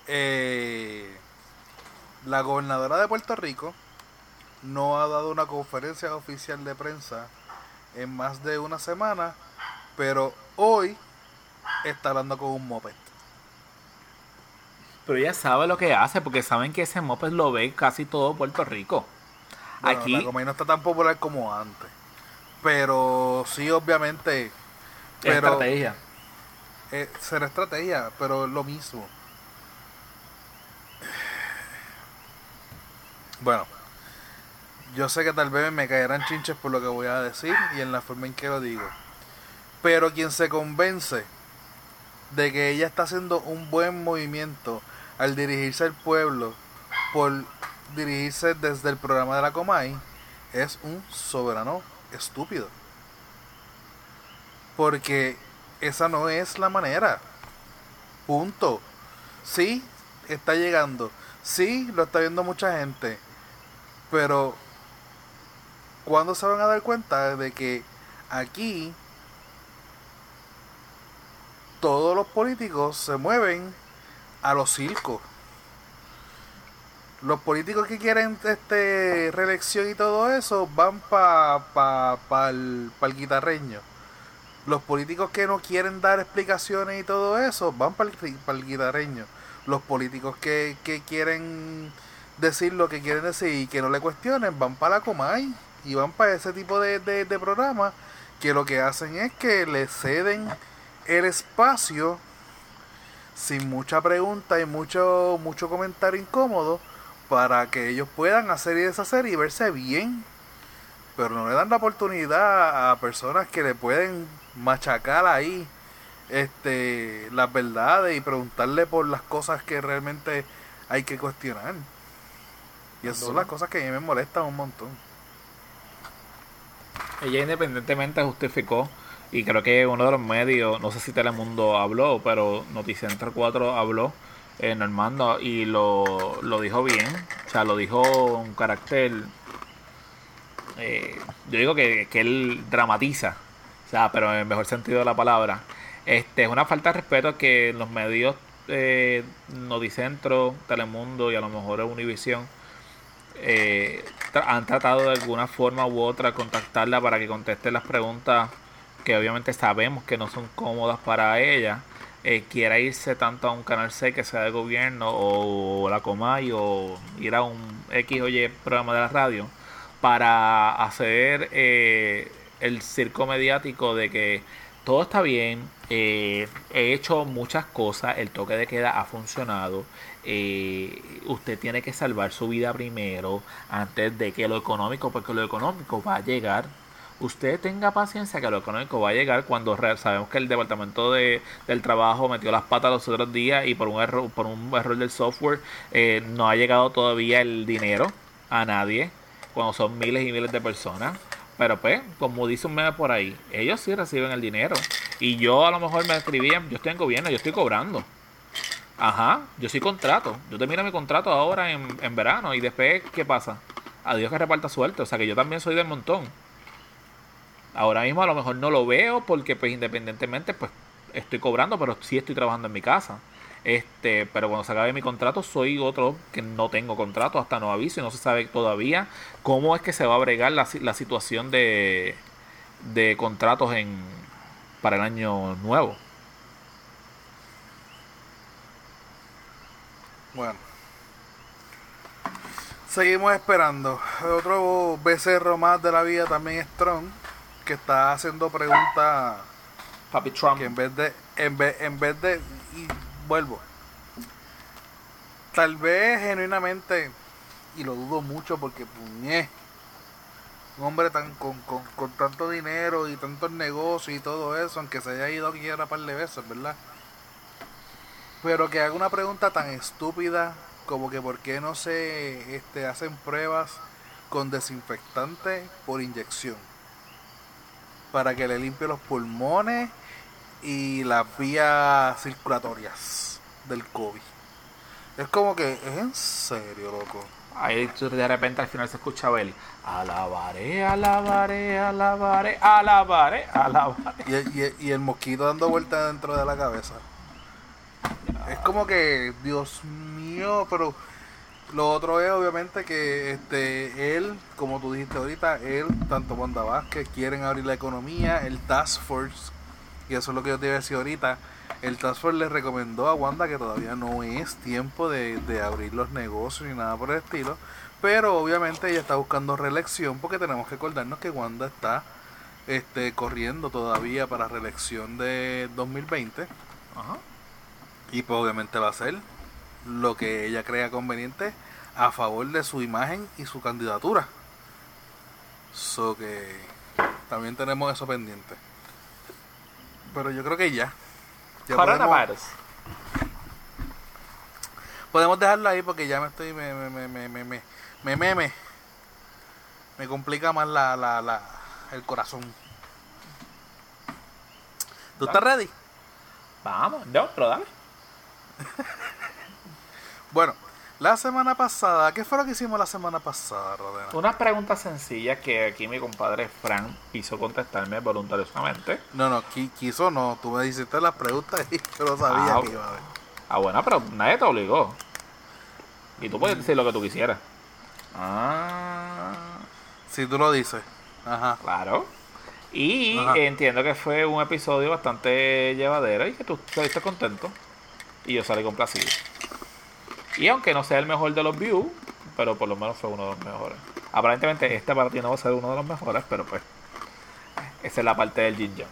eh, la gobernadora de Puerto Rico no ha dado una conferencia oficial de prensa en más de una semana, pero hoy está hablando con un moped. Pero ella sabe lo que hace, porque saben que ese moped lo ve casi todo Puerto Rico. Aquí la no está tan popular como antes. Pero sí, obviamente. Pero, estrategia. Eh, será estrategia, pero lo mismo. Bueno, yo sé que tal vez me caerán chinches por lo que voy a decir y en la forma en que lo digo. Pero quien se convence de que ella está haciendo un buen movimiento al dirigirse al pueblo por dirigirse desde el programa de la Comay es un soberano estúpido. Porque esa no es la manera. Punto. Sí, está llegando. Sí, lo está viendo mucha gente Pero, ¿cuándo se van a dar cuenta de que aquí todos los políticos se mueven a los circos? Los políticos que quieren este reelección y todo eso van para pa, pa el, pa el guitarreño. Los políticos que no quieren dar explicaciones y todo eso van para el, guitarreño. Los políticos que, que quieren decir lo que quieren decir y que no le cuestionen, van para la Comay y van para ese tipo de, de, de programas que lo que hacen es que le ceden el espacio sin mucha pregunta y mucho, mucho comentario incómodo para que ellos puedan hacer y deshacer y verse bien. Pero no le dan la oportunidad a personas que le pueden machacar ahí este las verdades y preguntarle por las cosas que realmente hay que cuestionar. Y esas son las cosas que a mí me molestan un montón. Ella independientemente justificó, y creo que uno de los medios, no sé si Telemundo habló, pero Noticentro 4 habló, en Normando, y lo, lo dijo bien, o sea, lo dijo un carácter, eh, yo digo que, que él dramatiza, o sea, pero en el mejor sentido de la palabra. Este, es una falta de respeto que los medios eh, Noticentro, Telemundo y a lo mejor Univisión eh, han tratado de alguna forma u otra contactarla para que conteste las preguntas que obviamente sabemos que no son cómodas para ella. Eh, quiera irse tanto a un canal C que sea de gobierno o la Comay o ir a un X o Y programa de la radio para hacer eh, el circo mediático de que todo está bien, eh, he hecho muchas cosas, el toque de queda ha funcionado, eh, usted tiene que salvar su vida primero antes de que lo económico, porque lo económico va a llegar. Usted tenga paciencia que lo económico va a llegar cuando sabemos que el departamento de, del trabajo metió las patas los otros días y por un error, por un error del software eh, no ha llegado todavía el dinero a nadie cuando son miles y miles de personas. Pero pues, como dice un meme por ahí, ellos sí reciben el dinero. Y yo a lo mejor me escribían, yo estoy en gobierno, yo estoy cobrando. Ajá, yo soy contrato. Yo termino mi contrato ahora en, en verano y después, ¿qué pasa? Adiós que reparta suerte. O sea que yo también soy del montón. Ahora mismo a lo mejor no lo veo porque pues independientemente pues estoy cobrando, pero sí estoy trabajando en mi casa. Este, pero cuando se acabe mi contrato, soy otro que no tengo contrato hasta no aviso y no se sabe todavía cómo es que se va a bregar la, la situación de, de contratos en para el año nuevo. Bueno. Seguimos esperando. Otro becerro más de la vida también es Trump, que está haciendo preguntas Papi Trump. que en vez de en vez, en vez de y vuelvo. Tal vez genuinamente y lo dudo mucho porque puñé un hombre tan con, con, con tanto dinero y tantos negocios y todo eso, aunque se haya ido aquí a par de veces, ¿verdad? Pero que haga una pregunta tan estúpida como que por qué no se este, hacen pruebas con desinfectante por inyección. Para que le limpie los pulmones y las vías circulatorias del COVID. Es como que, es en serio, loco. Ahí de repente al final se escuchaba el alabaré, alabaré, alabaré, alabaré, alabaré. Y, el- y el- y el mosquito dando vueltas dentro de la cabeza. Es como que, Dios mío, pero lo otro es obviamente que este él, como tú dijiste ahorita, él, tanto Wanda Vázquez, quieren abrir la economía, el Task Force, y eso es lo que yo te iba a decir ahorita, el Task Force le recomendó a Wanda que todavía no es tiempo de, de abrir los negocios ni nada por el estilo, pero obviamente ella está buscando reelección porque tenemos que acordarnos que Wanda está este, corriendo todavía para reelección de 2020 Ajá. y pues obviamente va a hacer lo que ella crea conveniente a favor de su imagen y su candidatura. So que también tenemos eso pendiente. Pero yo creo que ya. Ya podemos, Coronavirus. podemos dejarlo ahí porque ya me estoy me me me me me me me, me, me, me complica más la, la, la el corazón. ¿Tú estás ready? Vamos, no, pero dale. [laughs] Bueno, La semana pasada, ¿qué fue lo que hicimos la semana pasada, Rodena? Unas preguntas sencillas que aquí mi compadre Frank quiso contestarme voluntariosamente. No, no, qui- quiso no. Tú me hiciste las preguntas y [laughs] yo no sabía Ah, que iba a haber. Ah, bueno, pero nadie te obligó. Y tú puedes decir lo que tú quisieras. Ah, Si tú lo dices. Ajá. claro. Y Ajá. entiendo que fue un episodio bastante llevadero y que tú saliste contento. Y yo salí complacido. Y aunque no sea el mejor de los views, pero por lo menos fue uno de los mejores. Aparentemente este para ti no va a ser uno de los mejores, pero pues esa es la parte del yang.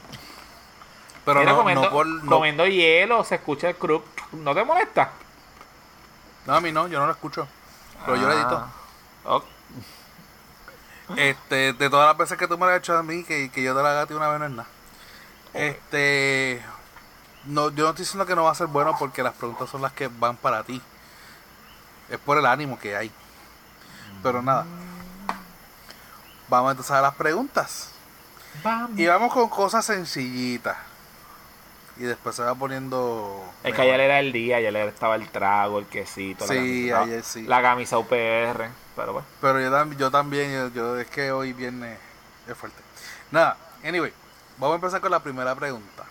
Pero Mira, no, comiendo, no por. No, comiendo hielo, se escucha el crook. ¿No te molesta? no, a mí no, yo no lo escucho. Pero yo lo edito. Ok. Este, de todas las veces que tú me lo has hecho a mí, que, que yo te la gaté una vez no es nada. Este. No, yo no estoy diciendo que no va a ser bueno porque las preguntas son las que van para ti. Es por el ánimo que hay. Pero nada. Vamos entonces a las preguntas. Vamos. Y vamos con cosas sencillitas. Y después se va poniendo. Es que ayer era el día, ayer estaba el trago, el quesito, la Sí, camisa, ayer sí. la camisa UPR, pero bueno. Pero yo, tam- yo también, yo, yo- es que hoy viene es fuerte. Nada, anyway, vamos a empezar con la primera pregunta.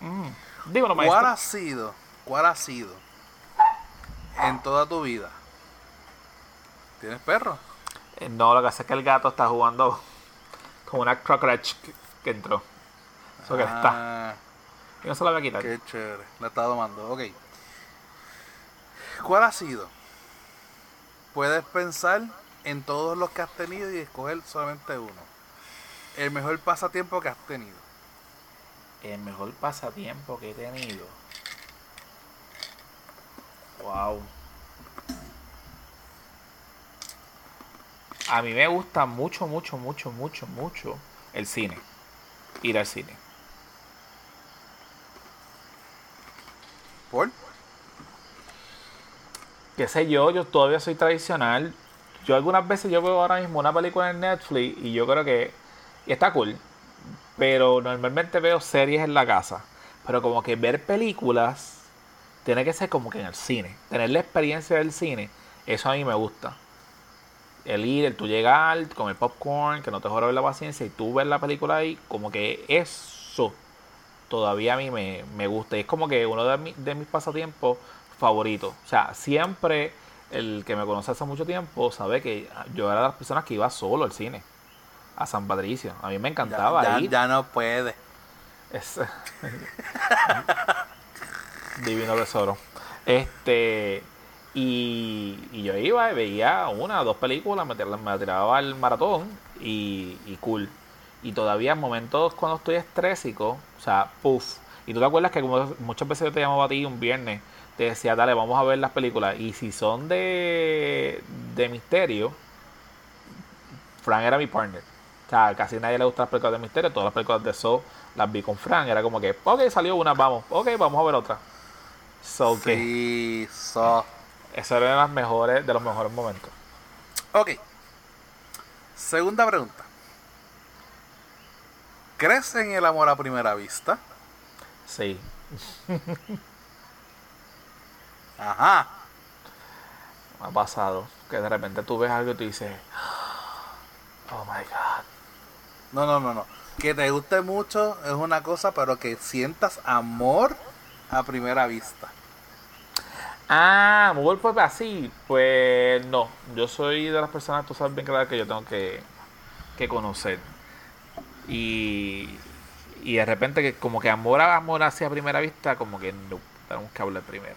Mm. Dímelo, ¿Cuál ha sido, cuál ha sido en toda tu vida? ¿Tienes perro? Eh, No, lo que hace es que el gato está jugando [laughs] con una crocodile que entró. Eso que está. Ah, Y no se la voy a quitar. Qué chévere, la está domando. Ok. ¿Cuál ha sido? Puedes pensar en todos los que has tenido y escoger solamente uno. El mejor pasatiempo que has tenido. El mejor pasatiempo que he tenido. Wow. A mí me gusta mucho, mucho, mucho, mucho, mucho el cine. Ir al cine. ¿Por? qué sé yo, yo todavía soy tradicional. Yo algunas veces yo veo ahora mismo una película en Netflix y yo creo que y está cool. Pero normalmente veo series en la casa. Pero como que ver películas tiene que ser como que en el cine. Tener la experiencia del cine, eso a mí me gusta. El ir, el tú llegar, comer popcorn, que no te jorobe la paciencia y tú ver la película ahí, como que eso todavía a mí me, me gusta. Y es como que uno de, mi- de mis pasatiempos favoritos. O sea, siempre el que me conoce hace mucho tiempo sabe que yo era de las personas que iba solo al cine. A San Patricio. A mí me encantaba ya, ir. ya no puede. Es- [laughs] [laughs] Divino tesoro. Este. Y, yo iba y veía una o dos películas, me, me tiraba al maratón y, cool. Y todavía en momentos cuando estoy estrésico, o sea, puff. Y tú te acuerdas que como muchas veces yo te llamaba a ti un viernes, te decía, dale, vamos a ver las películas. Y si son de, de misterio, Frank era mi partner. O sea, casi nadie le gusta las películas de misterio. Todas las películas de Saw las vi con Frank. Era como que, ok, salió una, vamos. Ok, vamos a ver otra. So que Sí, so. eso era de las mejores, de los mejores momentos. Ok. Segunda pregunta. ¿Crees en el amor a primera vista? Sí. Ajá. Me ha pasado. Que de repente tú ves algo y tú dices, oh my god. No, no, no, no. Que te guste mucho es una cosa, pero que sientas amor a primera vista. Ah, amor, pues así. Pues no. Yo soy de las personas, tú sabes bien claro que yo tengo que, que conocer. Y, y de repente, que como que amor a amor hacia primera vista, como que no. Tenemos que hablar primero.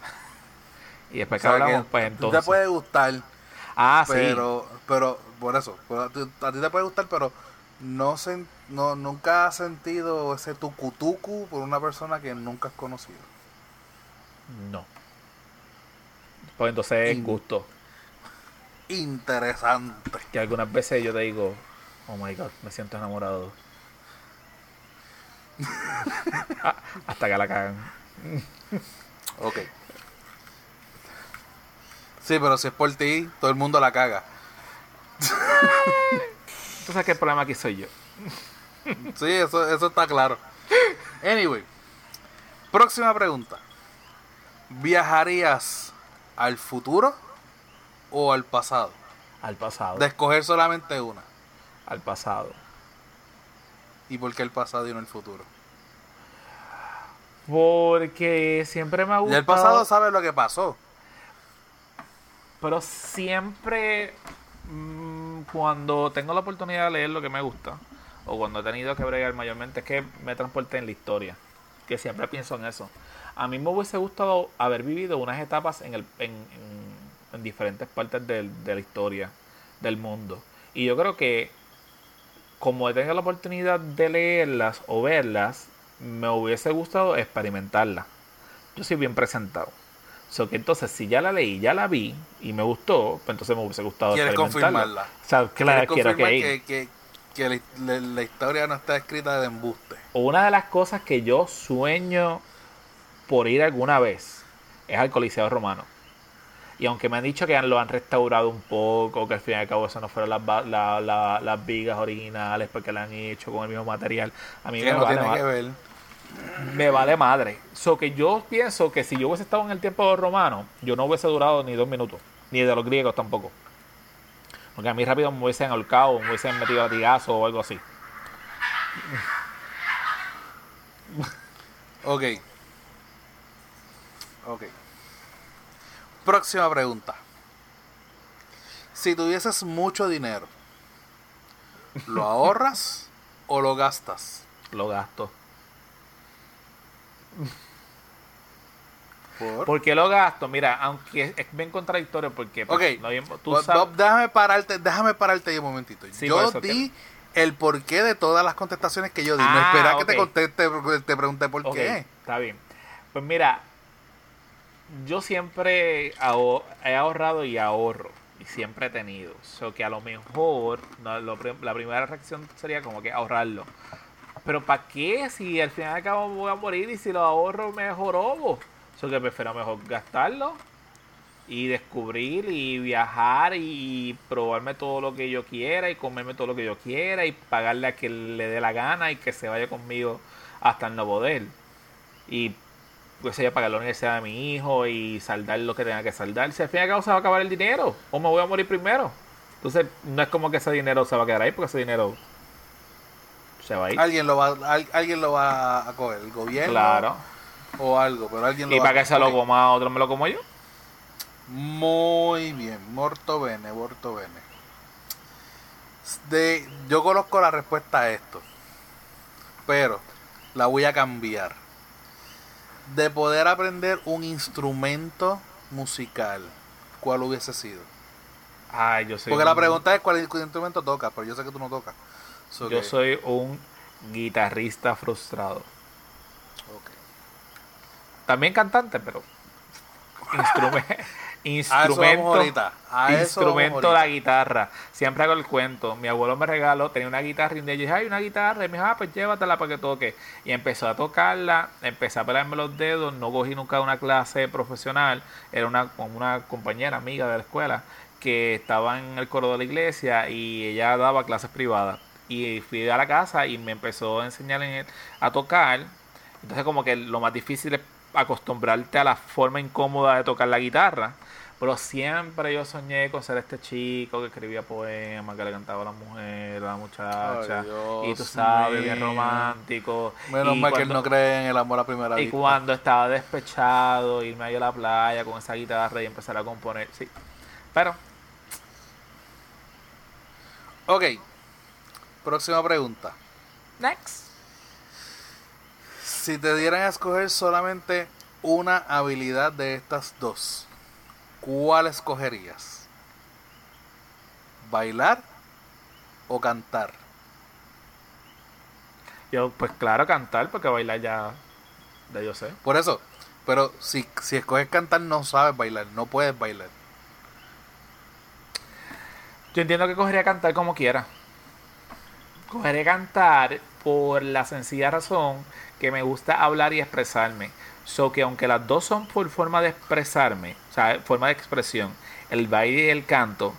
[laughs] y después que O sea, hablamos, que pues entonces. te puede gustar, Ah, sí. pero, pero, por eso, pero a ti te puede gustar, pero no, sen- no nunca has sentido ese tucutucu por una persona que nunca has conocido. No. Pues entonces es gusto. Interesante. Que algunas veces yo te digo, oh my god, me siento enamorado. [laughs] Ah, hasta que la cagan. Ok. Sí, pero si es por ti, todo el mundo la caga. [laughs] Tú sabes que el problema aquí soy yo. Sí, eso, eso está claro. Anyway, próxima pregunta. ¿Viajarías ¿Al futuro o al pasado? Al pasado. De escoger solamente una. Al pasado. ¿Y por qué el pasado y no el futuro? Porque siempre me ha Y gustado. el pasado sabe lo que pasó. Pero siempre cuando tengo la oportunidad de leer lo que me gusta, o cuando he tenido que bregar mayormente, es que me transporté en la historia. Que siempre pienso en eso. A mí me hubiese gustado haber vivido unas etapas en, diferentes partes del- de la historia, del mundo. Y yo creo que como he tenido la oportunidad de leerlas o verlas, me hubiese gustado experimentarlas. Yo soy bien presentado. So que entonces, si ya la leí, ya la vi y me gustó, pues entonces me hubiese gustado ¿Quieres confirmarla? O sea, claro, ¿Quieres quiero que, que, la, la- la historia no está escrita de embuste? Una de las cosas que yo sueño por ir alguna vez es al Coliseo Romano. Y aunque me han dicho que lo han restaurado un poco, que al fin y al cabo eso no fueron las, la- la- las vigas originales porque la han hecho con el mismo material, a mí Que me no vale, tiene que ver. Me vale madre. So que yo pienso que si yo hubiese estado en el tiempo de los romanos, yo no hubiese durado ni dos minutos. Ni de los griegos tampoco. Porque a mí rápido me hubiesen ahorcado, me hubiesen metido latigazo o algo así. Ok. Ok. Próxima pregunta. Si tuvieses mucho dinero, ¿lo ahorras o lo gastas? Lo gasto. Por... ¿Por qué lo gasto? Mira, aunque es- bien contradictorio porque pues, Ok. no hay- tú Bob, sabes- Bob, déjame pararte, déjame pararte ahí un momentito. Sí, yo eso di el porqué de todas las contestaciones que yo di. no Ah, espera que te conteste, te pregunté por Ok, qué. Está bien. Pues mira, yo siempre he ahorrado y ahorro. Y siempre he tenido. So que a lo mejor no, lo la primera reacción sería como que ahorrarlo. Pero ¿para qué? Si al final y al cabo voy a morir y si lo ahorro mejoró. So que prefiero mejor gastarlo y descubrir y viajar y probarme todo lo que yo quiera y comerme todo lo que yo quiera y pagarle a quien le dé la gana y que se vaya conmigo hasta el no poder. Y pues yo pagar la universidad de mi hijo y saldar lo que tenga que saldar. Si al fin y al cabo se va a acabar el dinero o me voy a morir primero. Entonces no es como que ese dinero se va a quedar ahí porque ese dinero se va a ir. Alguien lo va, al- alguien lo va a coger, el gobierno Claro. o algo, pero alguien lo Y va para que se lo coma otro me lo como yo. Muy bien, morto bene, morto bene. De, yo conozco la respuesta a esto, pero la voy a cambiar. De poder aprender un instrumento musical, ¿cuál hubiese sido? Ay, yo soy Porque la un- pregunta es cuál instrumento tocas, pero yo sé que tú no tocas. So Yo que- soy un guitarrista frustrado. ok. También cantante, pero [laughs] instrume- A instrumento. A instrumento ahorita. la guitarra. Siempre hago el cuento. Mi abuelo me regaló, tenía una guitarra y un día yo dije, ay, una guitarra. Y me dijo, ah, pues llévatela para que toque. Y empezó a tocarla, empecé a pelarme los dedos, no cogí nunca una clase profesional. Era una, una compañera amiga de la escuela que estaba en el coro de la iglesia y ella daba clases privadas. Y fui a la casa y me empezó a enseñar en- a tocar. Entonces como que lo más difícil es acostumbrarte a la forma incómoda de tocar la guitarra. Pero siempre yo soñé con ser este chico que escribía poemas, que le cantaba a la mujer, a la muchacha. Ay, y tú sabes, bien romántico. Menos y mal que él no cree en el amor a primera Y vista. cuando estaba despechado, irme ahí a la playa con esa guitarra y empezar a componer. Sí. Pero, Ok. Próxima pregunta. next. Si te dieran a escoger solamente una habilidad de estas dos, ¿cuál escogerías? ¿Bailar o cantar? Yo, pues claro, cantar, porque bailar ya, ya yo sé. Por eso, pero si, si escoges cantar no sabes bailar, no puedes bailar. Yo entiendo que cogería cantar como quiera. Cogeré cantar por la sencilla razón que me gusta hablar y expresarme. So que aunque las dos son por forma de expresarme, o sea, forma de expresión, el baile y el canto,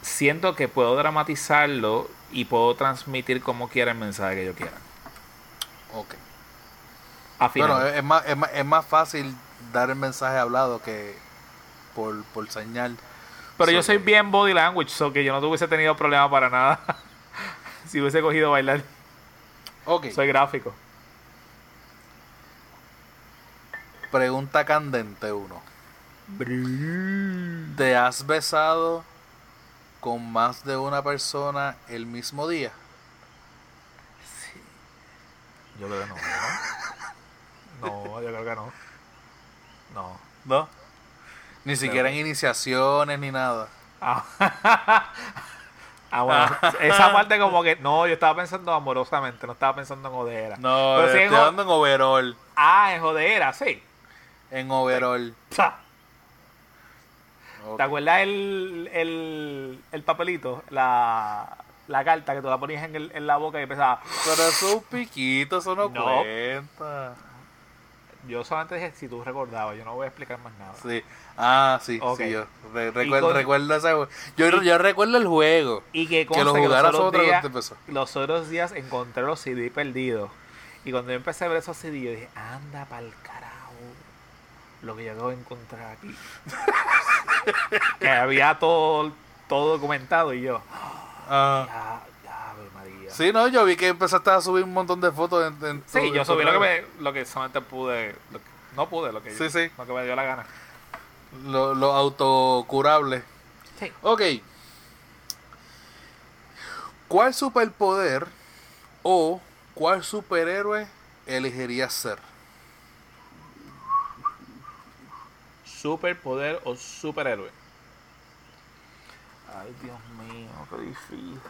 siento que puedo dramatizarlo y puedo transmitir como quiera el mensaje que yo quiera. Ok. Bueno, es más, es, más, es más fácil dar el mensaje hablado que, por, por señal. Pero yo So soy que- bien body language, so que yo no tuviese tenido problema para nada. [laughs] [laughs] si hubiese cogido bailar. Ok, Soy gráfico. pregunta candente uno. ¿Te has besado con más de una persona el mismo día? Yo creo que no. No, No, yo creo que no. No. ¿No? Ni siquiera en iniciaciones ni nada. Ah, [laughs] Ah, bueno, esa parte como que no, yo estaba pensando amorosamente, no estaba pensando en jodera. No, Pero sí en hablando en overall. Ah, en jodera, sí. En overall. Sa. Ok. ¿Te acuerdas el, el, el papelito? La, la carta que tú la ponías en, el- en la boca y empezaba. Pero eso es un piquito, eso no, No. cuenta. Yo solamente dije si tú recordabas, yo no voy a explicar más nada. Sí. Ah, sí, Ok. sí, yo re- recuerdo, con- recuerdo ese juego. Yo, yo recuerdo el juego. Y que, Que lo jugaras otra vez empezó. los otros días encontré los CD perdidos. Y cuando yo empecé a ver esos CD, yo dije, anda pa'l carajo. Lo que yo acabo de encontrar aquí. [laughs] que había todo, todo documentado y yo, ya, María. Sí, no, yo vi que empezaste a subir un montón de fotos en, en Sí, tu- yo en subí lo que, me, lo que solamente pude. lo que- no pude, lo que, Sí, sí. lo que me dio la gana. Lo, lo autocurable. Sí. Ok. ¿Cuál superpoder o cuál superhéroe elegirías ser? Superpoder o superhéroe. Ay, Dios mío, qué difícil.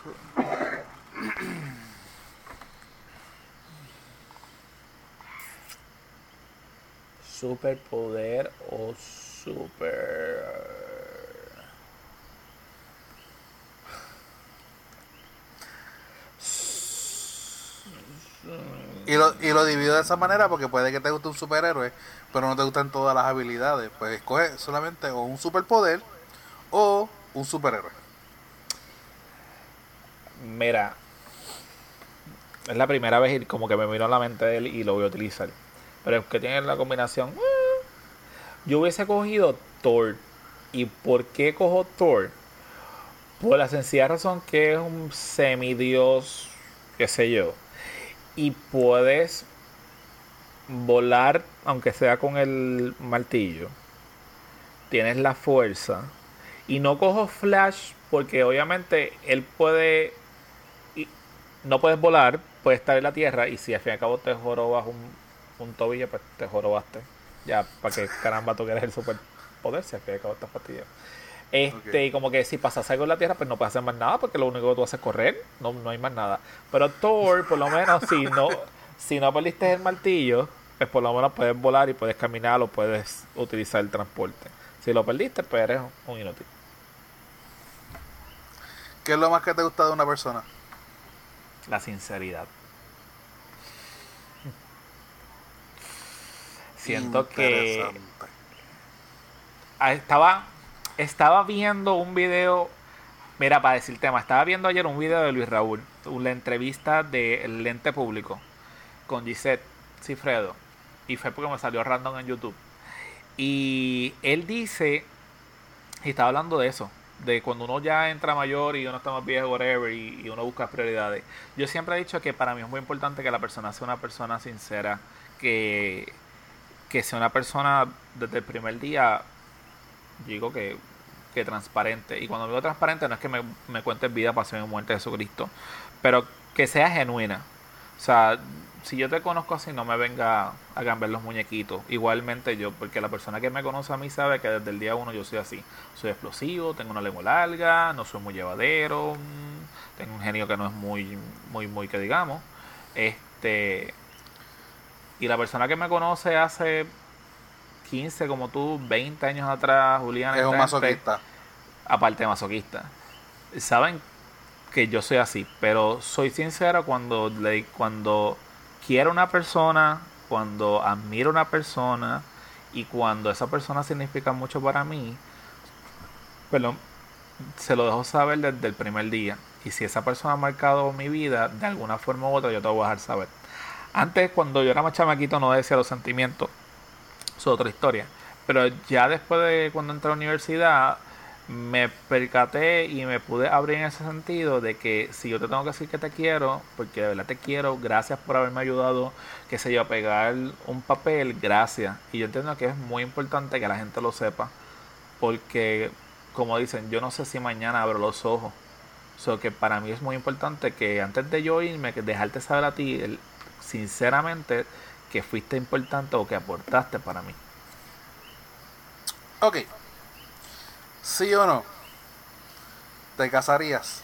Superpoder o super. Y lo, y lo divido de esa manera porque puede que te guste un superhéroe, pero no te gustan todas las habilidades. Pues escoge solamente o un superpoder o un superhéroe. Mira, es la primera vez y como que me vino a la mente de él y lo voy a utilizar. Pero es que tiene la combinación. eh, Yo hubiese cogido Thor. ¿Y por qué cojo Thor? Por la sencilla razón que es un semidios, qué sé yo. Y puedes volar, aunque sea con el martillo. Tienes la fuerza. Y no cojo Flash porque obviamente él puede... no puedes volar, puedes estar en la tierra y si al fin y al cabo te jorobas un, un tobillo, pues te jorobaste. Ya, para que caramba tú quieres el superpoder si al fin y al cabo estás fastidiado. Este, y como que si pasas algo en la tierra, pues no puedes hacer más nada, porque lo único que tú haces es correr, no, no hay más nada. Pero Thor, por lo menos, si no, si no perdiste el martillo, pues por lo menos puedes volar y puedes caminar o puedes utilizar el transporte. Si lo perdiste, pues eres un inútil. ¿Qué es lo más que te gusta de una persona? La sinceridad. Siento que. Ah, estaba estaba viendo un video mira para decir tema estaba viendo ayer un video de Luis Raúl la entrevista del lente público con Gisette Cifredo y fue porque me salió random en YouTube y él dice y estaba hablando de eso de cuando uno ya entra mayor y uno está más viejo whatever y, uno busca prioridades yo siempre he dicho que para mí es muy importante que la persona sea una persona sincera que que sea una persona desde el primer día digo que, que transparente. Y cuando digo transparente no es que me, me cuentes vida, pasión y muerte de Jesucristo, pero que sea genuina. O sea, si yo te conozco así, no me venga a cambiar los muñequitos. Igualmente yo, porque la persona que me conoce a mí sabe que desde el día uno yo soy así. Soy explosivo, tengo una lengua larga, no soy muy llevadero, mm, tengo un genio que no es muy, muy, muy que digamos. Este. Y la persona que me conoce hace 15 como tú, 20 años atrás, Julián, Es un masoquista. aparte de masoquista, saben que yo soy así, pero soy sincero cuando le, cuando quiero una persona, cuando admiro una persona y cuando esa persona significa mucho para mí, perdón, se lo dejo saber desde el primer día. Y si esa persona ha marcado mi vida, de alguna forma u otra, yo te voy a dejar saber. Antes, cuando yo era más chamaquito, no decía los sentimientos. Es otra historia. Pero ya después de cuando entré a la universidad, me percaté y me pude abrir en ese sentido de que si yo te tengo que decir que te quiero, porque de verdad te quiero, gracias por haberme ayudado, qué sé yo, a pegar un papel, gracias. Y yo entiendo que es muy importante que la gente lo sepa, porque como dicen, yo no sé si mañana abro los ojos. So que para mí es muy importante que antes de yo irme, que dejarte saber a ti, sinceramente, que fuiste importante o que aportaste para mí. Ok. ¿Sí o no? ¿Te casarías?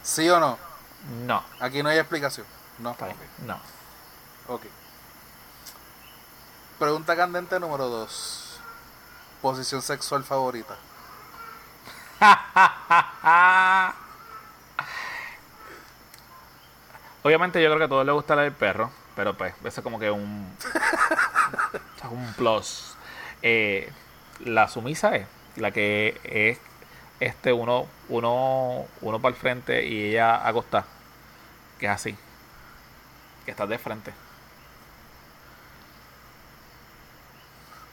¿Sí o no? No. Aquí no hay explicación. No. No. Ok. Pregunta candente número 2. Posición sexual favorita. [laughs] Obviamente yo creo que a todos les gusta la del perro, pero pues eso es como que un, [laughs] un plus. Eh, la sumisa es la que es este uno uno uno para el frente y ella acostada, que es así, que estás de frente.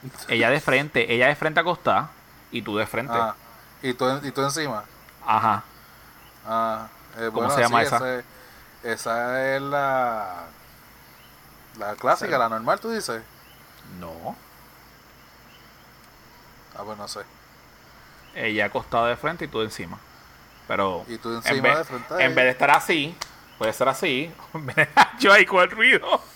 [laughs] Ella de frente, ella de frente acostada y tú de frente. Ah, ¿y, tú, ¿Y tú encima? Ajá. Ah, eh, ¿Cómo bueno, se llama sí, esa? ese- esa es la. La clásica, la normal, tú dices. No. Ah, pues no sé. ella acostada de frente y tú encima. Pero Y tú en encima vez, de frente en vez de estar así, puede ser así. [laughs] Yo ahí con el ruido. [laughs]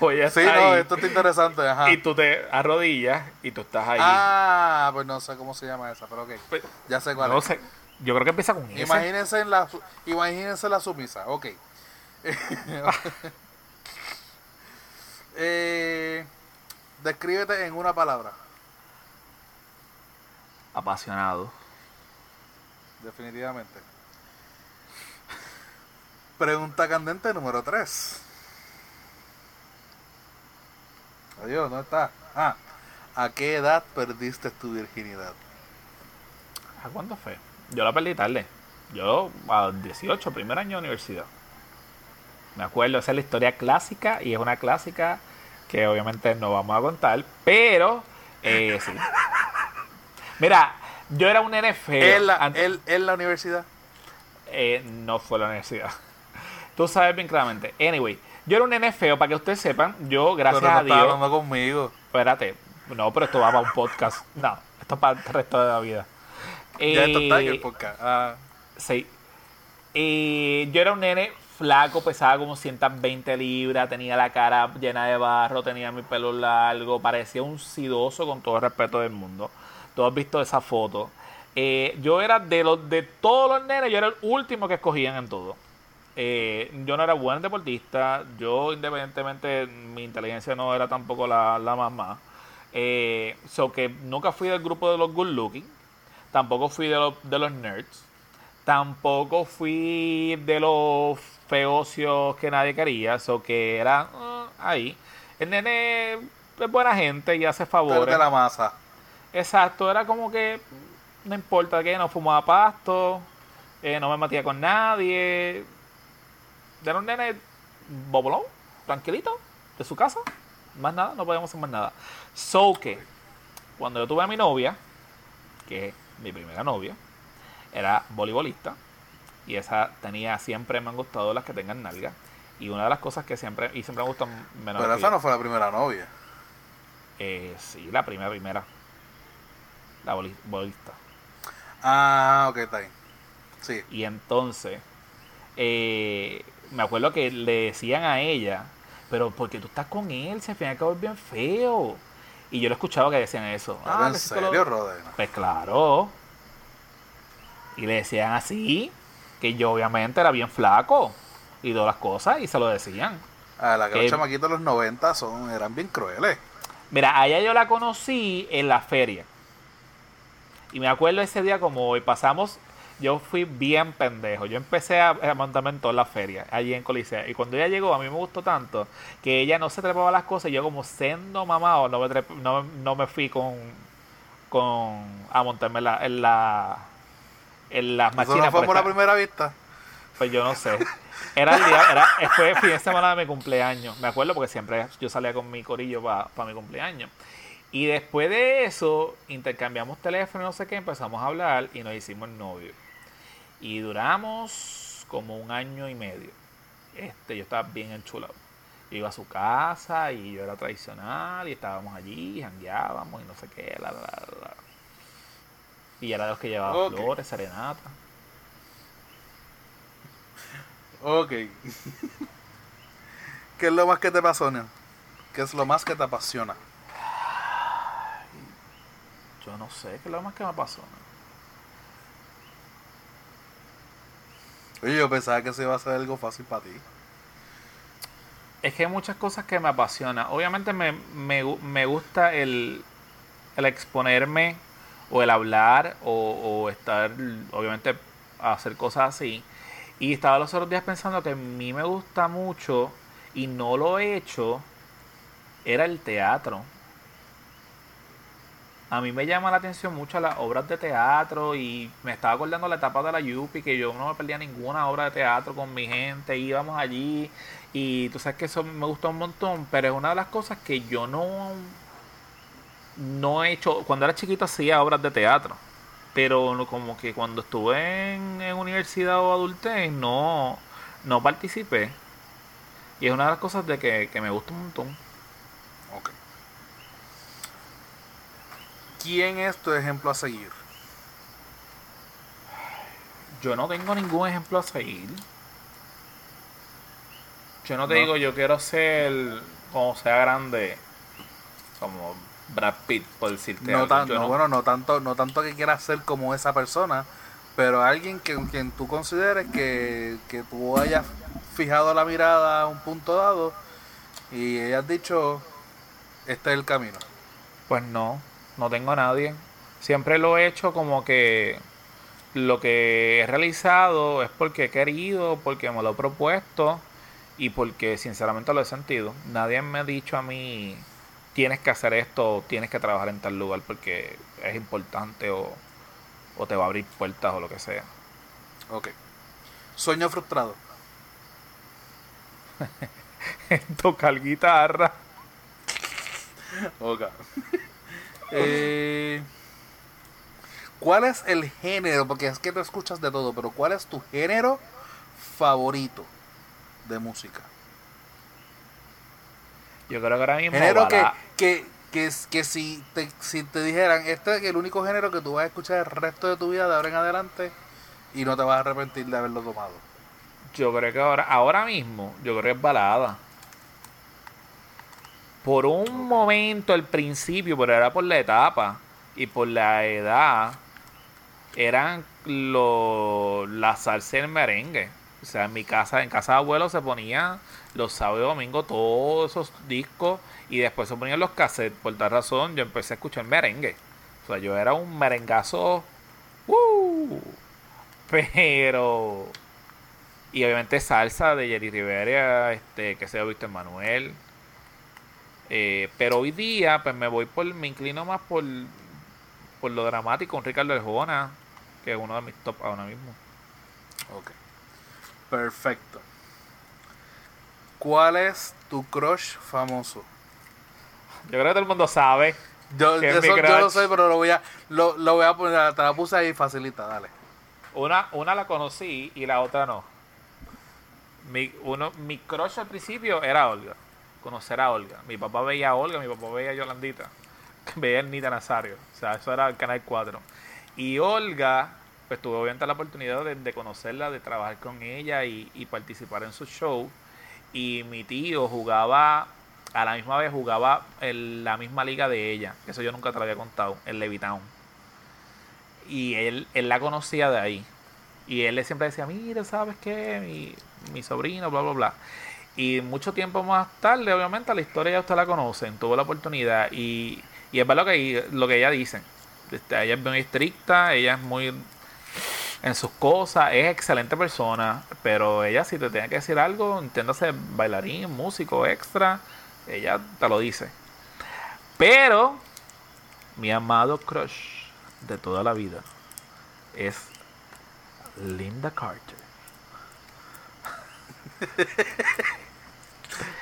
O ella Sí, no, ahí, esto está interesante, ajá. y tú te arrodillas y tú estás ahí. Ah, pues no sé cómo se llama esa, pero ok. Pues, Ya sé cuál no es. sé. Yo creo que empieza con ese. Imagínense en la, imagínense la sumisa, ok. [laughs] eh, descríbete en una palabra, Apasionado. definitivamente. [laughs] Pregunta candente número 3. Adiós, ¿dónde está? Ah, ¿a qué edad perdiste tu virginidad? ¿A cuándo fue? Yo la perdí tarde. Yo a los 18, primer año de universidad. Me acuerdo, esa es la historia clásica y es una clásica que obviamente no vamos a contar, pero eh, sí. [laughs] Mira, yo era un nene feo. ¿En la, antes- universidad? eh, no fue la universidad. [laughs] Tú sabes bien claramente. Anyway, yo era un nene feo, para que ustedes sepan, yo, gracias Pero no a Dios. hablando conmigo. Espérate, no, pero esto va para un podcast. No, esto es para el resto de la vida. Ya esto está en Eh, el podcast. Ah, Sí. Y yo era un nene flaco, pesaba como 120 libras, tenía la cara llena de barro, tenía mi pelo largo, parecía un sidoso con todo el respeto del mundo. Todos has visto esa foto. Eh, yo era de los de todos los nenes, yo era el último que escogían en todo. Eh, yo no era buen deportista, yo independientemente mi inteligencia no era tampoco la, la más más. Eh, so que nunca fui del grupo de los good looking, tampoco fui de los, de los nerds, tampoco fui de los feocios que nadie quería, so que era ah, ahí. El nene es buena gente y hace tú favores. de la masa. Exacto, era como que no importa que no fumaba pasto, eh, no me matía con nadie. Era un nene bobolón, tranquilito, de su casa. Más nada, no podíamos hacer más nada. So que, cuando yo tuve a mi novia, que es mi primera novia, era voleibolista. Y esa tenía, siempre me han gustado las que tengan nalga. Y una de las cosas que siempre, y siempre me gustan menos. Pero esa no fue la primera novia. eh, sí, la primera, primera. La boli- bolista. Ah, ok, está bien. Sí. Y entonces, eh, me acuerdo que le decían a ella, pero porque tú estás con él, se al fin y al cabo es bien feo. Y yo lo escuchaba que decían eso. Ah, en serio, Rodena. Pues claro. Y le decían así, que yo obviamente era bien flaco. Y todas las cosas, y se lo decían. Ah, la que Eh, los chamaquitos de los 90 son, eran bien crueles. Mira, a ella yo la conocí en la feria. Y me acuerdo ese día como hoy pasamos, yo fui bien pendejo. Yo empecé a, a montarme en toda la feria, allí en Coliseo. Y cuando ella llegó, a mí me gustó tanto que ella no se trepaba las cosas. Y yo como siendo mamado, no me, trep- no, no me fui con, con a montarme en la, en la en las máquinas. no fue por la primera vista. Pues yo no sé. Era el día, era, fue fin de semana de mi cumpleaños. Me acuerdo porque siempre yo salía con mi corillo para mi cumpleaños. Y después de eso, intercambiamos teléfono, no sé qué, empezamos a hablar y nos hicimos novio. Y duramos como un año y medio. Este, yo estaba bien enchulado. Yo iba a su casa y yo era tradicional y estábamos allí, jangueábamos y no sé qué, la, la, la. Y era de los que llevaba flores, serenata. Ok. [laughs] ¿Qué es lo más que te apasiona? ¿Qué es lo más que te apasiona? Yo no sé, ¿qué es lo más que me apasiona? Oye, yo pensaba que eso iba a ser algo fácil para ti es que hay muchas cosas que me apasionan. Obviamente me, me, gusta el, el, exponerme o el hablar o, estar, obviamente, a hacer cosas así. Y estaba los otros días pensando que a mí me gusta mucho y no lo he hecho, era el teatro. A mí me llama la atención mucho las obras de teatro y me estaba acordando la etapa de la Yupi que yo no me perdía ninguna obra de teatro con mi gente, íbamos allí y tú sabes que eso me gustó un montón, pero es una de las cosas que yo no, no he hecho. Cuando era chiquito hacía obras de teatro, pero como que cuando estuve en, universidad o adultez no, no participé. Y es una de las cosas de que, me gusta un montón. Ok. ¿Quién es tu ejemplo a seguir? Yo no tengo ningún ejemplo a seguir. Yo no te digo, yo quiero ser, como sea grande, como Brad Pitt, por decirte no Tanto, Bueno, no tanto, no tanto que quieras ser como esa persona, pero alguien que quien tú consideres que, que tú hayas fijado la mirada a un punto dado y hayas dicho, este es el camino. Pues no, no tengo a nadie. Siempre lo he hecho como que lo que he realizado es porque he querido, porque me lo he propuesto y porque sinceramente lo he sentido. Nadie me ha dicho a mí, tienes que hacer esto, tienes que trabajar en tal lugar porque es importante o, o te va a abrir puertas o lo que sea. Ok. Sueño frustrado. [laughs] Tocar guitarra. Ok. Eh, ¿Cuál es el género? Porque es que te escuchas de todo, pero ¿cuál es tu género favorito? de música. Yo creo que ahora mismo. Género que, que, que, que, si, te, si te dijeran, este es el único género que tú vas a escuchar el resto de tu vida de ahora en adelante y no te vas a arrepentir de haberlo tomado. Yo creo que ahora, ahora mismo, yo creo que es balada. Por un momento, el principio, pero era por la etapa y por la edad, eran lo, la salsa y el merengue. O sea, en mi casa, en casa de abuelo se ponía los sábados y domingos todos esos discos y después se ponían los cassettes. Por tal razón, yo empecé a escuchar merengue. O sea, yo era un merengazo. ¡Uh! Pero. Y obviamente salsa de Jerry Rivera, este, que se ha visto Manuel. Eh, pero hoy día, pues me voy por. Me inclino más por. Por lo dramático, con Ricardo Arjona, que es uno de mis top ahora mismo. Ok. Perfecto. ¿Cuál es tu crush famoso? Yo creo que todo el mundo sabe. Yo, yo lo sé, pero lo voy a, lo, lo, voy a poner, te la puse ahí facilita, dale. Una, una la conocí y la otra no. Mi, uno, mi crush al principio era Olga. Conocer a Olga. Mi papá veía a Olga, mi papá veía a Yolandita. [laughs] Veía a Nita Nazario. O sea, eso era el Canal 4. Y Olga pues tuve obviamente la oportunidad de, conocerla, de trabajar con ella y, participar en su show. Y mi tío jugaba, a la misma vez jugaba en la misma liga de ella, eso yo nunca te lo había contado, en Levitown. Y él, él la conocía de ahí. Y él le siempre decía, mira, ¿sabes qué? Mi sobrino, bla, bla, bla. Y mucho tiempo más tarde, obviamente, la historia ya usted la conocen, tuvo la oportunidad. Y, y es verdad lo que, lo que ella dice. Este, ella es muy estricta, ella es muy en sus cosas, es excelente persona, pero ella si te tiene que decir algo, entiéndase bailarín, músico, extra, ella te lo dice. Pero mi amado crush de toda la vida es Linda Carter. [laughs]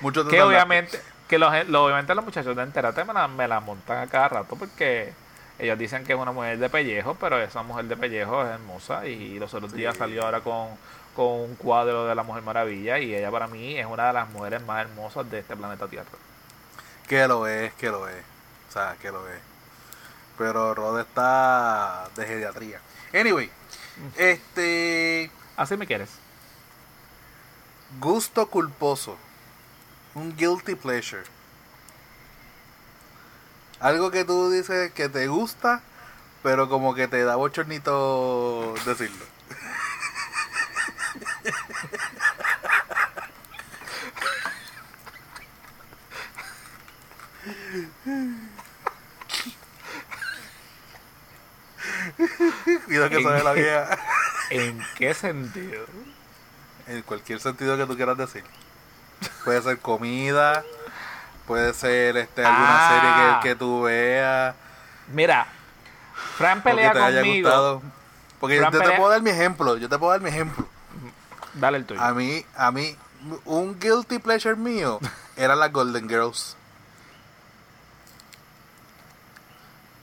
Muchos Que obviamente, que los, los- obviamente los muchachos de Enterate me la, me la montan a cada rato porque ellos dicen que es una mujer de pellejo, pero esa mujer de pellejo es hermosa y los otros días salió ahora con, con un cuadro de la Mujer Maravilla y ella para mí es una de las mujeres más hermosas de este planeta Tierra. Que lo es, que lo es. O sea, que lo es. Pero Rod está de geriatría. Anyway, este. Así me quieres. Gusto culposo. Un guilty pleasure. Algo que tú dices que te gusta, pero como que te da bochornito decirlo. Cuidado que sabe la vieja. [laughs] ¿En qué sentido? En cualquier sentido que tú quieras decir. Puede ser comida, puede ser este alguna Ah. serie que, que tú veas, Mira, Fran pelea te haya gustado. Porque Fran yo te pelea- puedo dar mi ejemplo, yo te puedo dar mi ejemplo. Dale el tuyo. A mí, a mí, un guilty pleasure mío [laughs] era las Golden Girls.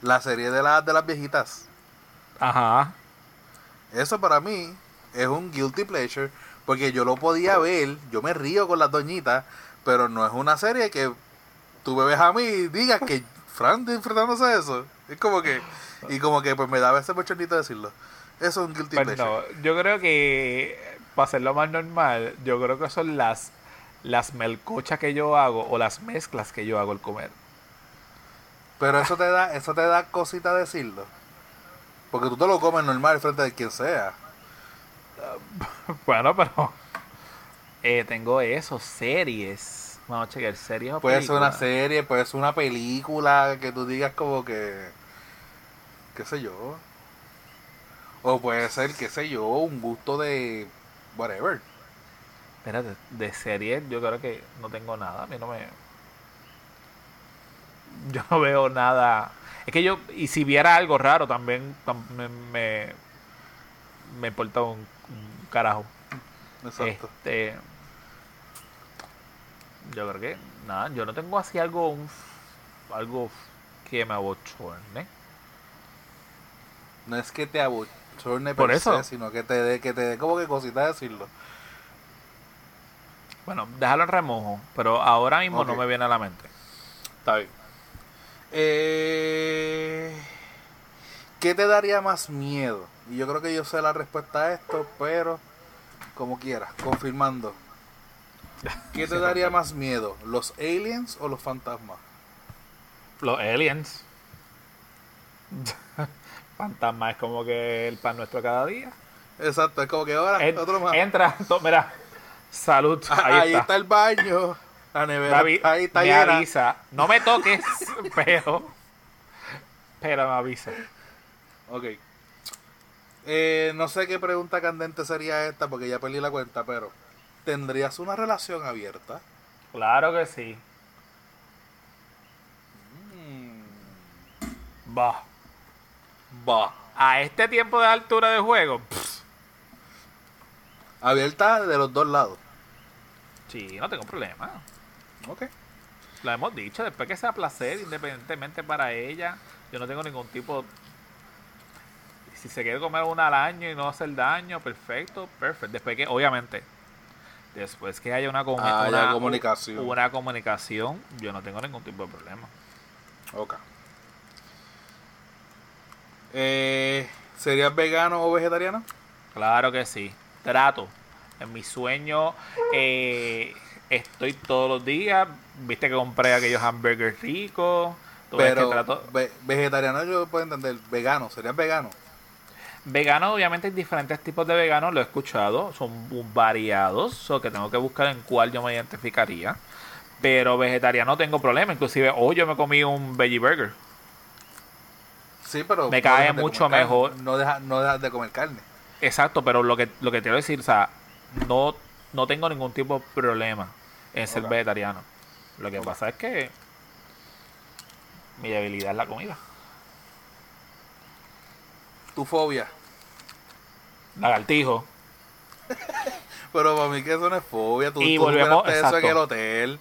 La serie de, las de las viejitas. Ajá. Eso para mí es un guilty pleasure porque yo lo podía ver, yo me río con las doñitas, pero no es una serie que tú me ves a mí y digas que Fran disfrutándose de eso. Es como que, y como que pues me daba ese bochornito decirlo. Eso es un guilty Pues pleasure. no, yo creo que para hacerlo más normal, yo creo que son las las melcochas que yo hago o las mezclas que yo hago al comer. Pero eso te da, eso te da cosita decirlo. Porque tú te lo comes normal frente de quien sea. [laughs] Bueno, pero eh, tengo eso, series. Vamos a series o Puede ser una serie, puede ser una película que tú digas como que, qué sé yo. O puede ser, qué sé yo, un gusto de whatever. Espérate, de series yo creo que no tengo nada. A mí no me. [laughs] Yo no veo nada. Es que yo, y si viera algo raro también, tam- me, me, me importa un carajo. Exacto. Este, yo creo que, nada, yo no tengo así algo, un, algo que me abochorne. No es que te abochorne Por eso. se, sino que te dé, que te dé como que cosita decirlo. Bueno, déjalo en remojo, pero ahora mismo no me viene a la mente. Está bien. Eh, ¿Qué te daría más miedo? Y yo creo que yo sé la respuesta a esto, pero como quieras, confirmando. ¿Qué te daría más miedo? ¿Los aliens o los fantasmas? Los aliens. [laughs] Fantasma es como que el pan nuestro cada día. Exacto, es como que ahora En- otro más. entra, to- mira, salud, Ah, ahí, ahí, está. está. el baño, la nevera, ahí está me llena. avisa, no me toques, [laughs] pero, pero me avisa. Ok. Eh, no sé qué pregunta candente sería esta porque ya perdí la cuenta, pero ¿tendrías una relación abierta? Claro que sí. Va. Va. A este tiempo de altura de juego, pff, Abierta de los dos lados. sí, no tengo problema. Ok. Lo hemos dicho, después que sea placer, independientemente para ella, yo no tengo ningún tipo. Si se quiere comer una al año y no hacer daño, perfecto, perfecto. Después que, obviamente, después que haya una, comu- una- comunicación. una comunicación, yo no tengo ningún tipo de problema. Ok. Eh, ¿Serías vegano o vegetariano? Claro que sí. Trato. En mi sueño eh, estoy todos los días. Viste que compré aquellos hamburgers ricos. Ves que Pero trato- ve- vegetariano yo puedo entender. Vegano, ¿serías vegano? Vegano, obviamente hay diferentes tipos de veganos, lo he escuchado, son variados, o que tengo que buscar en cuál yo me identificaría. Pero vegetariano tengo problema, inclusive hoy yo me comí un veggie burger. Sí, pero... Me cae mucho carne. mejor. No dejas no dejas de comer carne. Exacto, pero lo que, lo que quiero decir, o sea, no, no tengo ningún tipo de problema en ser vegetariano. Lo que pasa es que mi debilidad es la comida. Tu fobia. Lagartijo. [laughs] Pero para mí que eso no es fobia. Tú, Y tú volvemos- eso en el hotel.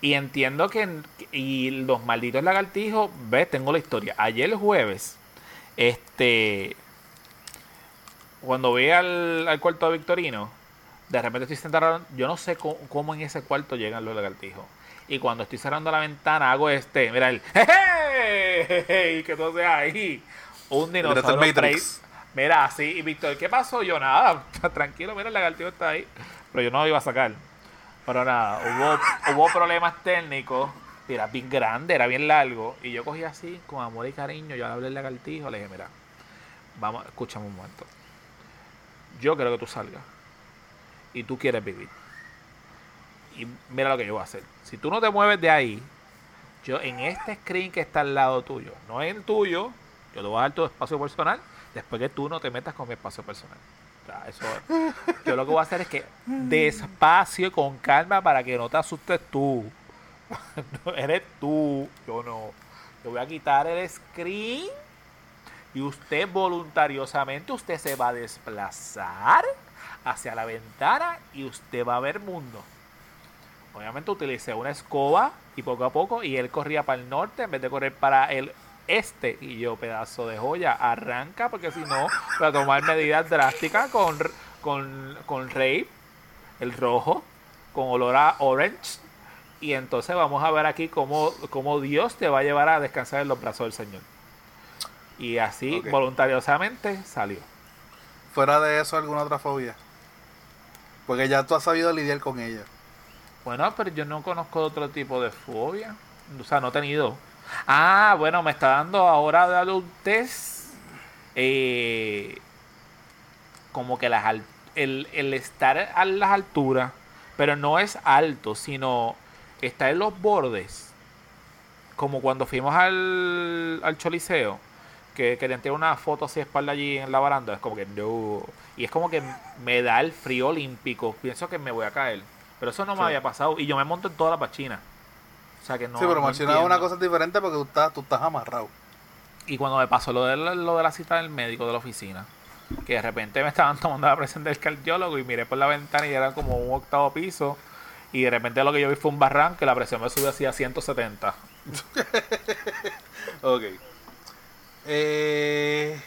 Y entiendo que. Y los malditos lagartijos. Ves, tengo la historia. Ayer jueves. Este. Cuando vi al, al cuarto de Victorino. De repente estoy sentado. Yo no sé cómo, cómo en ese cuarto llegan los lagartijos. Y cuando estoy cerrando la ventana, hago este. Mira el. ¡Jeje! Que todo sea ahí. Un el dinosaurio. Mira, así. Y Víctor, ¿qué pasó? Yo nada. [laughs] Tranquilo, mira, el lagartijo está ahí. Pero yo no lo iba a sacar. Pero nada, hubo, problemas técnicos. Era bien grande, era bien largo. Y yo cogí así, con amor y cariño. Yo le hablé al lagartijo, le dije, mira, vamos, escúchame un momento. Yo quiero que tú salgas. Y tú quieres vivir. Y mira lo que yo voy a hacer. Si tú no te mueves de ahí, yo en este screen que está al lado tuyo, no es el tuyo, yo te voy a dar tu espacio personal después que tú no te metas con mi espacio personal. O eso, yo lo que voy a hacer es que despacio y con calma para que no te asustes tú. [laughs] Eres tú, yo no. Yo voy a quitar el screen y usted voluntariosamente usted se va a desplazar hacia la ventana y usted va a ver mundo. Obviamente utilicé una escoba y poco a poco y él corría para el norte en vez de correr para el este y yo pedazo de joya arranca porque si no voy a tomar medidas drásticas con con con Rape el rojo con olor a orange y entonces vamos a ver aquí cómo, cómo Dios te va a llevar a descansar en los brazos del Señor y así voluntariosamente salió Fuera de eso, alguna otra fobia. Porque ya tú has sabido lidiar con ella. Bueno, pero yo no conozco otro tipo de fobia. O sea, no he tenido. Ah, bueno, me está dando ahora de adultez. eh, como que las el, el estar a las alturas. Pero no es alto, sino está en los bordes. Como cuando fuimos al, al Choliseo. Que querían tirar una foto así de espalda allí en la baranda. Es como que no. Y es como que me da el frío olímpico. Pienso que me voy a caer. Pero eso no me había pasado. Y yo me monto en todas las bachinas. O sea que no. sí, pero no mencionaba una cosa diferente porque tú estás, tú estás amarrado. Y cuando me pasó lo de, la, lo de la cita del médico de la oficina, que de repente me estaban [laughs] tomando la presión del cardiólogo y miré por la ventana y era como un octavo piso. Y de repente lo que yo vi fue un barranco y la presión me subió así a 170. [laughs] Ok. Eh,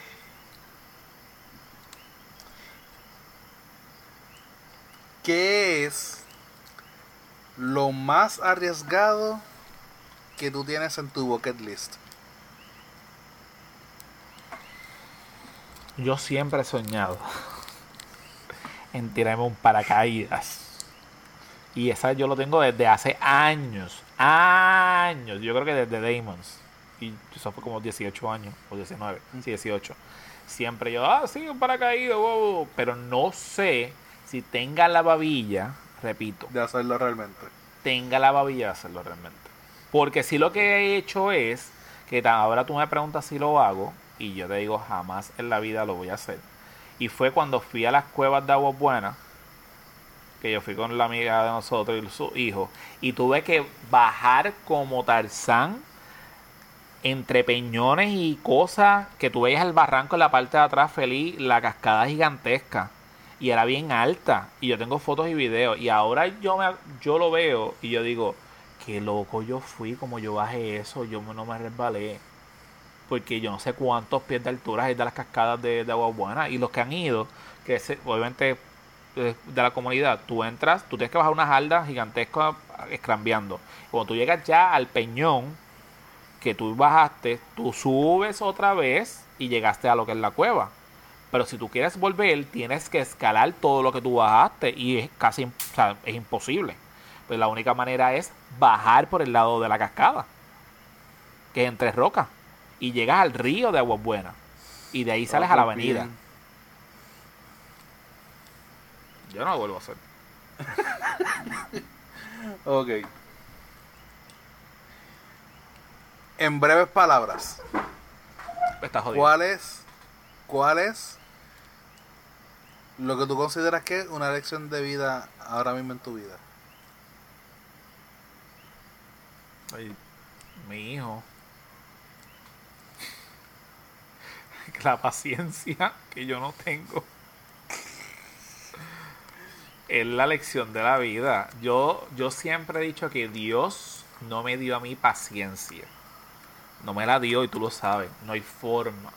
¿Qué es lo más arriesgado que tú tienes en tu bucket list? Yo siempre he soñado [laughs] en tirarme un paracaídas. Y esa yo lo tengo desde hace años. Años. Yo creo que desde Damons. Y eso fue como 18 años. O 19. Sí, 18. Siempre yo, ah, sí, un paracaídas. wow, wow". Pero no sé si tenga la babilla. Repito, De hacerlo realmente. tenga la babilla de hacerlo realmente. Porque si lo que he hecho es que ahora tú me preguntas si lo hago y yo te digo jamás en la vida lo voy a hacer. Y fue cuando fui a las cuevas de Agua Buena, que yo fui con la amiga de nosotros y su hijo, y tuve que bajar como Tarzán entre peñones y cosas que tú veías el barranco en la parte de atrás feliz, la cascada gigantesca y era bien alta y yo tengo fotos y videos y ahora yo me yo lo veo y yo digo qué loco yo fui como yo bajé eso yo no me resbalé porque yo no sé cuántos pies de altura hay de las cascadas de, de agua buena y los que han ido que se- obviamente eh, de la comunidad tú entras tú tienes que bajar unas aldas gigantescas escrambeando. Cuando tú llegas ya al peñón que tú bajaste tú subes otra vez y llegaste a lo que es la cueva pero si tú quieres volver, tienes que escalar todo lo que tú bajaste y es casi, o sea, es imposible. Pues la única manera es bajar por el lado de la cascada, que es entre rocas, y llegas al río de Aguas Buenas y de ahí sales a la avenida. bien. Yo no lo vuelvo a hacer. [laughs] Ok. En breves palabras, Estás jodido. ¿cuál es, cuál es lo que tú consideras que es una lección de vida ahora mismo en tu vida? Ay, mi hijo. [laughs] La paciencia que yo no tengo. es la lección de la vida. Yo, yo siempre he dicho que Dios no me dio a mí paciencia. No me la dio y tú lo sabes. No hay forma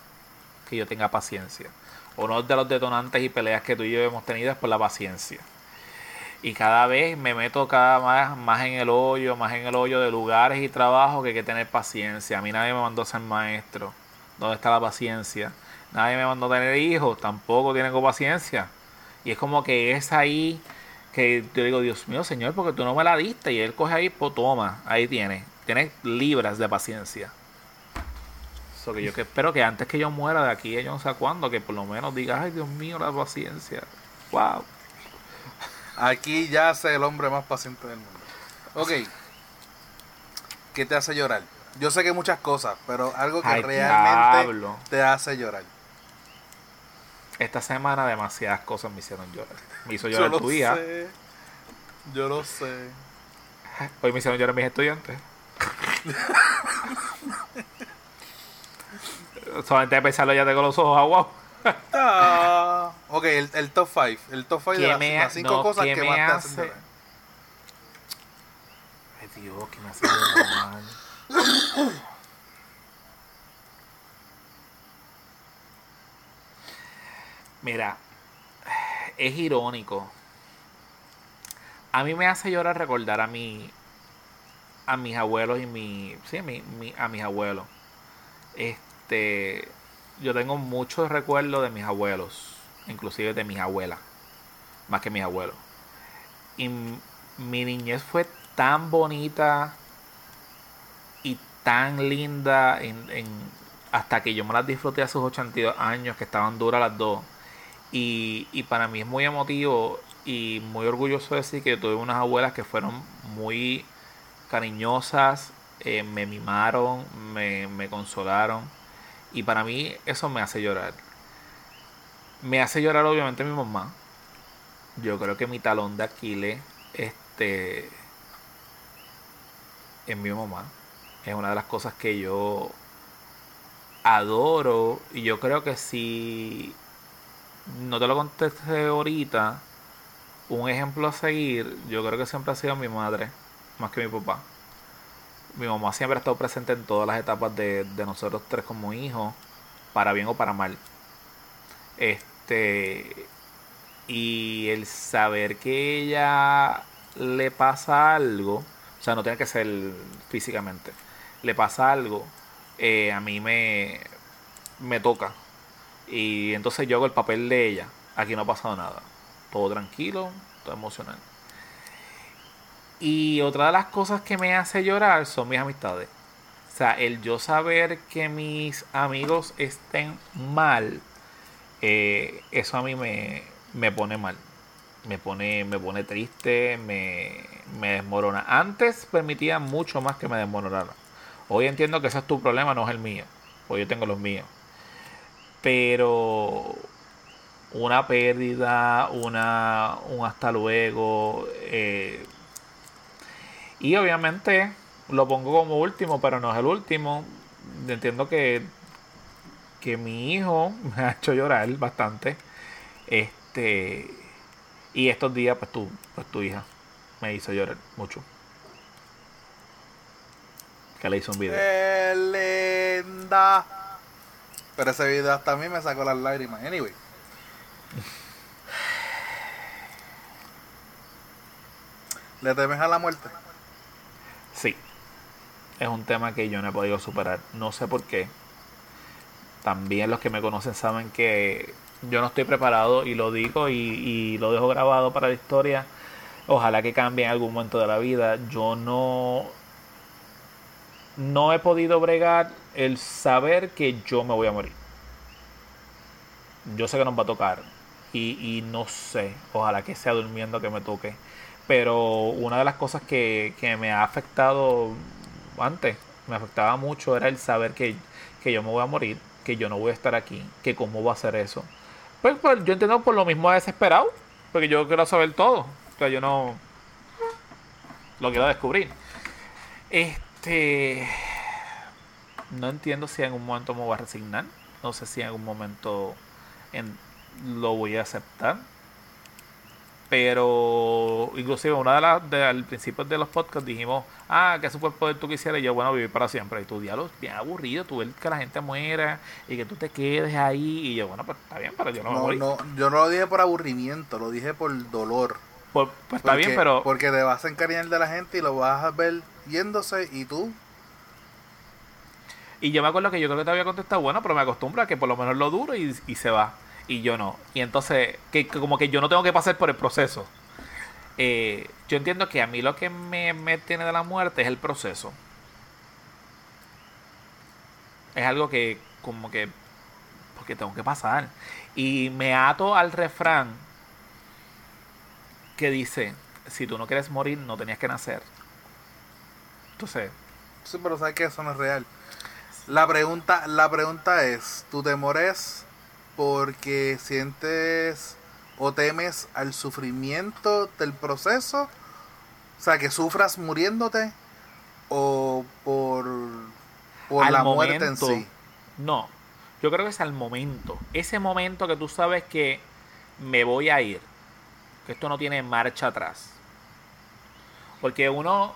que yo tenga paciencia. Uno de los detonantes y peleas que tú y yo hemos tenido es por la paciencia. Y cada vez me meto cada más, más en el hoyo, más en el hoyo de lugares y trabajos que hay que tener paciencia. A mí nadie me mandó a ser maestro. ¿Dónde está la paciencia? Nadie me mandó a tener hijos, tampoco tienen paciencia. Y es como que es ahí que yo digo, Dios mío, Señor, porque tú no me la diste. Y él coge ahí, pues toma, ahí tiene. Tienes libras de paciencia. Que yo que espero que antes que yo muera de aquí, yo no sé cuándo, que por lo menos digas, ay Dios mío, la paciencia. Wow. Aquí ya yace el hombre más paciente del mundo. Ok. ¿Qué te hace llorar? Yo sé que muchas cosas, pero algo que realmente te hace llorar. Esta semana demasiadas cosas me hicieron llorar. Me hizo [laughs] llorar tu hija. Sé. Yo lo sé. Hoy me hicieron llorar mis estudiantes. [laughs] Solamente de pensarlo ya tengo los ojos aguados. ah, ok, el, top 5. El top 5 de las 5 cosas que más te hacen llorar. Ay Dios, que me hace llorar. Mira, es irónico. A mí me hace llorar recordar a mi a mis abuelos y mi sí, mi, a mis abuelos. Este, yo tengo muchos recuerdos de mis abuelos, inclusive de mis abuelas, más que mis abuelos. Y mi niñez fue tan bonita y tan linda hasta que yo me las disfruté a sus 82 años, que estaban duras las dos y, para mí es muy emotivo y muy orgulloso de decir que yo tuve unas abuelas que fueron muy cariñosas, eh, me mimaron, me consolaron. Y para mí eso me hace llorar. Me hace llorar obviamente mi mamá. Yo creo que mi talón de Aquiles este, es mi mamá. Es una de las cosas que yo adoro. Y yo creo que si no te lo contesté ahorita, un ejemplo a seguir, yo creo que siempre ha sido mi madre, más que mi papá. Mi mamá siempre ha estado presente en todas las etapas de, nosotros tres como hijos, para bien o para mal. Este. Y el saber que ella le pasa algo, o sea, no tiene que ser físicamente, le pasa algo, eh, a mí me, me toca y entonces yo hago el papel de ella. Aquí no ha pasado nada. Todo tranquilo, todo emocional. Y otra de las cosas que me hace llorar son mis amistades. O sea, el yo saber que mis amigos estén mal, eh, eso a mí me, me, pone mal. Me pone, me pone triste, me, me desmorona. Antes permitía mucho más que me desmoronara. Hoy entiendo que ese es tu problema, no es el mío. Hoy yo tengo los míos pero una pérdida, una, un hasta luego. Eh, y obviamente lo pongo como último, pero no es el último. Entiendo que, que mi hijo [laughs] me ha hecho llorar bastante. Este y estos días pues tu, pues tu hija me hizo llorar mucho. Que le hizo un video. linda. Pero ese video hasta a mí me sacó las lágrimas. Anyway. [laughs] ¿Le temes a la muerte? Es un tema que yo no he podido superar. No sé por qué. También los que me conocen saben que yo no estoy preparado y lo digo y, y lo dejo grabado para la historia. Ojalá que cambie en algún momento de la vida. Yo no no he podido bregar el saber que yo me voy a morir. Yo sé que nos va a tocar y, no sé, ojalá que sea durmiendo que me toque. Pero una de las cosas que, me ha afectado antes, me afectaba mucho, era el saber que, yo me voy a morir, que yo no voy a estar aquí, que cómo va a ser eso. Pues, pues yo entiendo por lo mismo desesperado, porque yo quiero saber todo. O sea, yo no lo quiero descubrir. Este no entiendo si en un momento me voy a resignar. No sé si en algún momento lo voy a aceptar. Pero, inclusive, una de las, de, al principio de los podcasts dijimos, ah, ¿qué superpoder tú quisieras? Y yo, bueno, vivir para siempre. Y tu diálogo bien aburrido, tú ves que la gente muera y que tú te quedes ahí. Y yo, bueno, pues está bien, pero yo no, me No, no, yo no lo dije por aburrimiento, lo dije por dolor. Por- pues está Porque- bien, pero Porque te vas a encariñar de la gente y lo vas a ver yéndose y tú. Y yo me acuerdo que yo creo que te había contestado, bueno, pero me acostumbro a que por lo menos lo duro y, y se va. Y yo no. Y entonces, que, como que yo no tengo que pasar por el proceso. Eh, yo entiendo que a mí lo que me, me tiene de la muerte es el proceso. Es algo que como que... Porque tengo que pasar. Y me ato al refrán que dice, si tú no quieres morir, no tenías que nacer. Entonces, Sí, pero sabes que eso no es real. La pregunta, la pregunta es, ¿tu temor es porque sientes o temes al sufrimiento del proceso? O sea, que sufras muriéndote o por, por Al la muerte en momento. sí. No, yo creo que es al momento. Ese momento que tú sabes que me voy a ir. Que esto no tiene marcha atrás. Porque uno,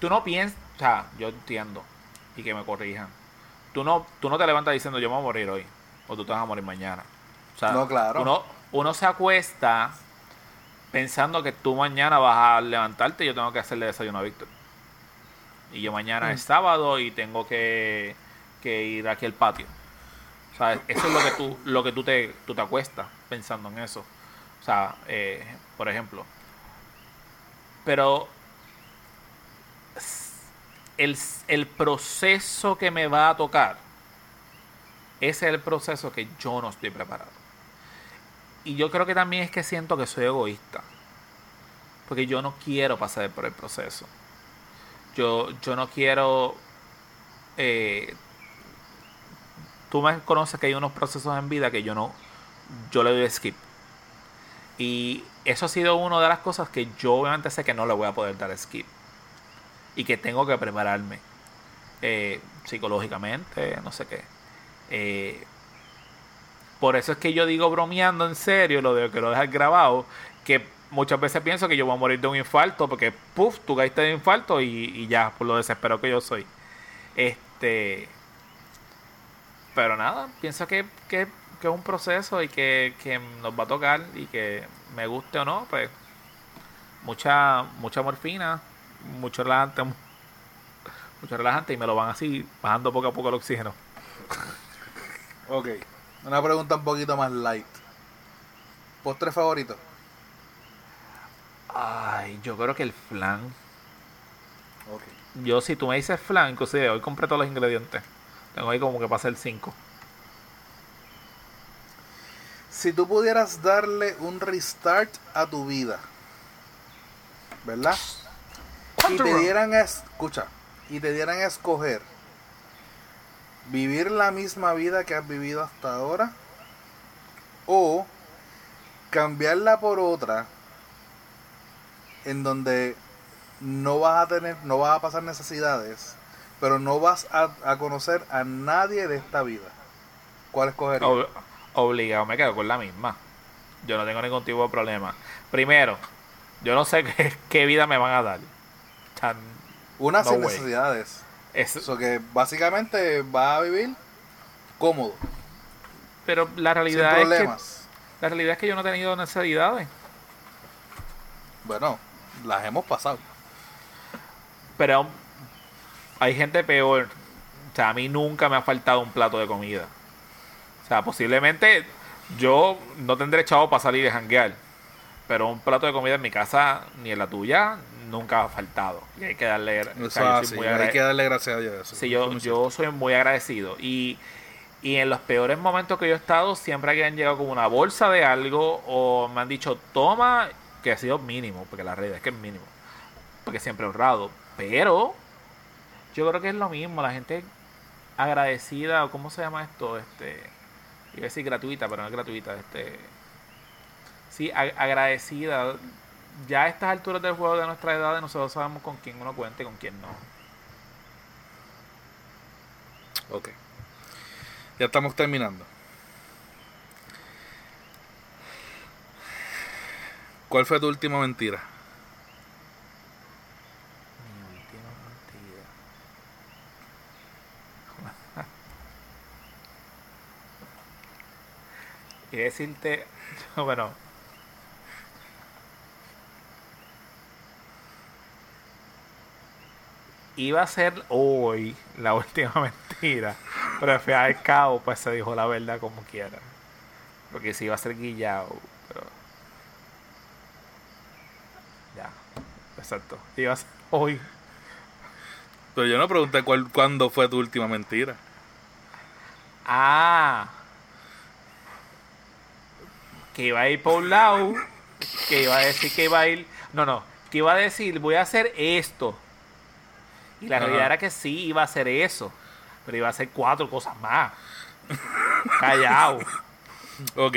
tú no piensas, o sea, yo entiendo y que me corrijan. Tú no, tú no te levantas diciendo yo me voy a morir hoy o tú te vas a morir mañana. O sea, No, claro. uno, uno se acuesta pensando que tú mañana vas a levantarte y yo tengo que hacerle desayuno a Víctor. Y yo mañana Mm. es sábado y tengo que, que ir aquí al patio. O sea, eso es lo que tú, lo que tú te, tú te acuestas pensando en eso. O sea, eh, por ejemplo. Pero el, el proceso que me va a tocar, ese es el proceso que yo no estoy preparado. Y yo creo que también es que siento que soy egoísta. Porque yo no quiero pasar por el proceso. Yo, yo no quiero... eh, tú me conoces que hay unos procesos en vida que yo no... Yo le doy skip. Y eso ha sido una de las cosas que yo obviamente sé que no le voy a poder dar skip. Y que tengo que prepararme. eh, psicológicamente, no sé qué. Eh, por eso es que yo digo bromeando en serio, lo de que lo dejar grabado, que muchas veces pienso que yo voy a morir de un infarto, porque puff, tú caíste de infarto y, y ya, por lo desesperado que yo soy. Este. Pero nada, pienso que, que, que es un proceso y que, que nos va a tocar y que me guste o no, pues mucha, mucha morfina, mucho relajante, [laughs] mucho relajante y me lo van así bajando poco a poco el oxígeno. [laughs] Ok. Una pregunta un poquito más light. ¿Postre favorito? Ay, yo creo que el flan. Ok. Yo, si tú me dices flan, inclusive hoy compré todos los ingredientes. Tengo ahí como que para hacer 5. Si tú pudieras darle un restart a tu vida, ¿verdad? Y te dieran, a es- escucha, y te dieran a escoger vivir la misma vida que has vivido hasta ahora o cambiarla por otra en donde no vas a tener, no vas a pasar necesidades, pero no vas a, a conocer a nadie de esta vida. ¿Cuál escogerías? Ob- obligado, me quedo con la misma. Yo no tengo ningún tipo de problema. Primero, yo no sé [laughs] qué, qué vida me van a dar. Sea, Una no sin way. necesidades. Es- Eso que básicamente va a vivir cómodo, pero la sin realidad es que la realidad es que yo no he tenido necesidades. Bueno, las hemos pasado. Pero hay gente peor. O sea, a mí nunca me ha faltado un plato de comida. O sea, posiblemente yo no tendré chavo para salir y janguear. Pero un plato de comida en mi casa, ni en la tuya, nunca ha faltado. Y hay que darle... o sea, yo soy muy agrade- hay que darle gracias a Dios. Eso. Sí, yo, yo soy muy agradecido. Y, y en los peores momentos que yo he estado, siempre que han llegado con una bolsa de algo o me han dicho, toma, que ha sido mínimo, porque la realidad es que es mínimo. Porque siempre he honrado. Pero yo creo que es lo mismo, la gente agradecida, o cómo se llama esto, este, iba a decir gratuita, pero no es gratuita, este, sí, ag- agradecida. Ya a estas alturas del juego de nuestra edad, nosotros sabemos con quién uno cuenta y con quién no. Ok. Ya estamos terminando. ¿Cuál fue tu última mentira? Mi última mentira. [laughs] Y decirte, [laughs] bueno, iba a ser hoy la [laughs] última mentira, pero al final al cabo pues se dijo la verdad como quiera. Porque si iba a ser guillado, pero ya, exacto. Iba a ser hoy. Pero yo no pregunté cuál, cuándo fue tu última mentira. Ah, que iba a ir por un lado, que iba a decir que iba a ir, no, no, que iba a decir voy a hacer esto. Y la Ajá. realidad era que sí iba a hacer eso, pero iba a hacer cuatro cosas más. [laughs] Callao. Ok.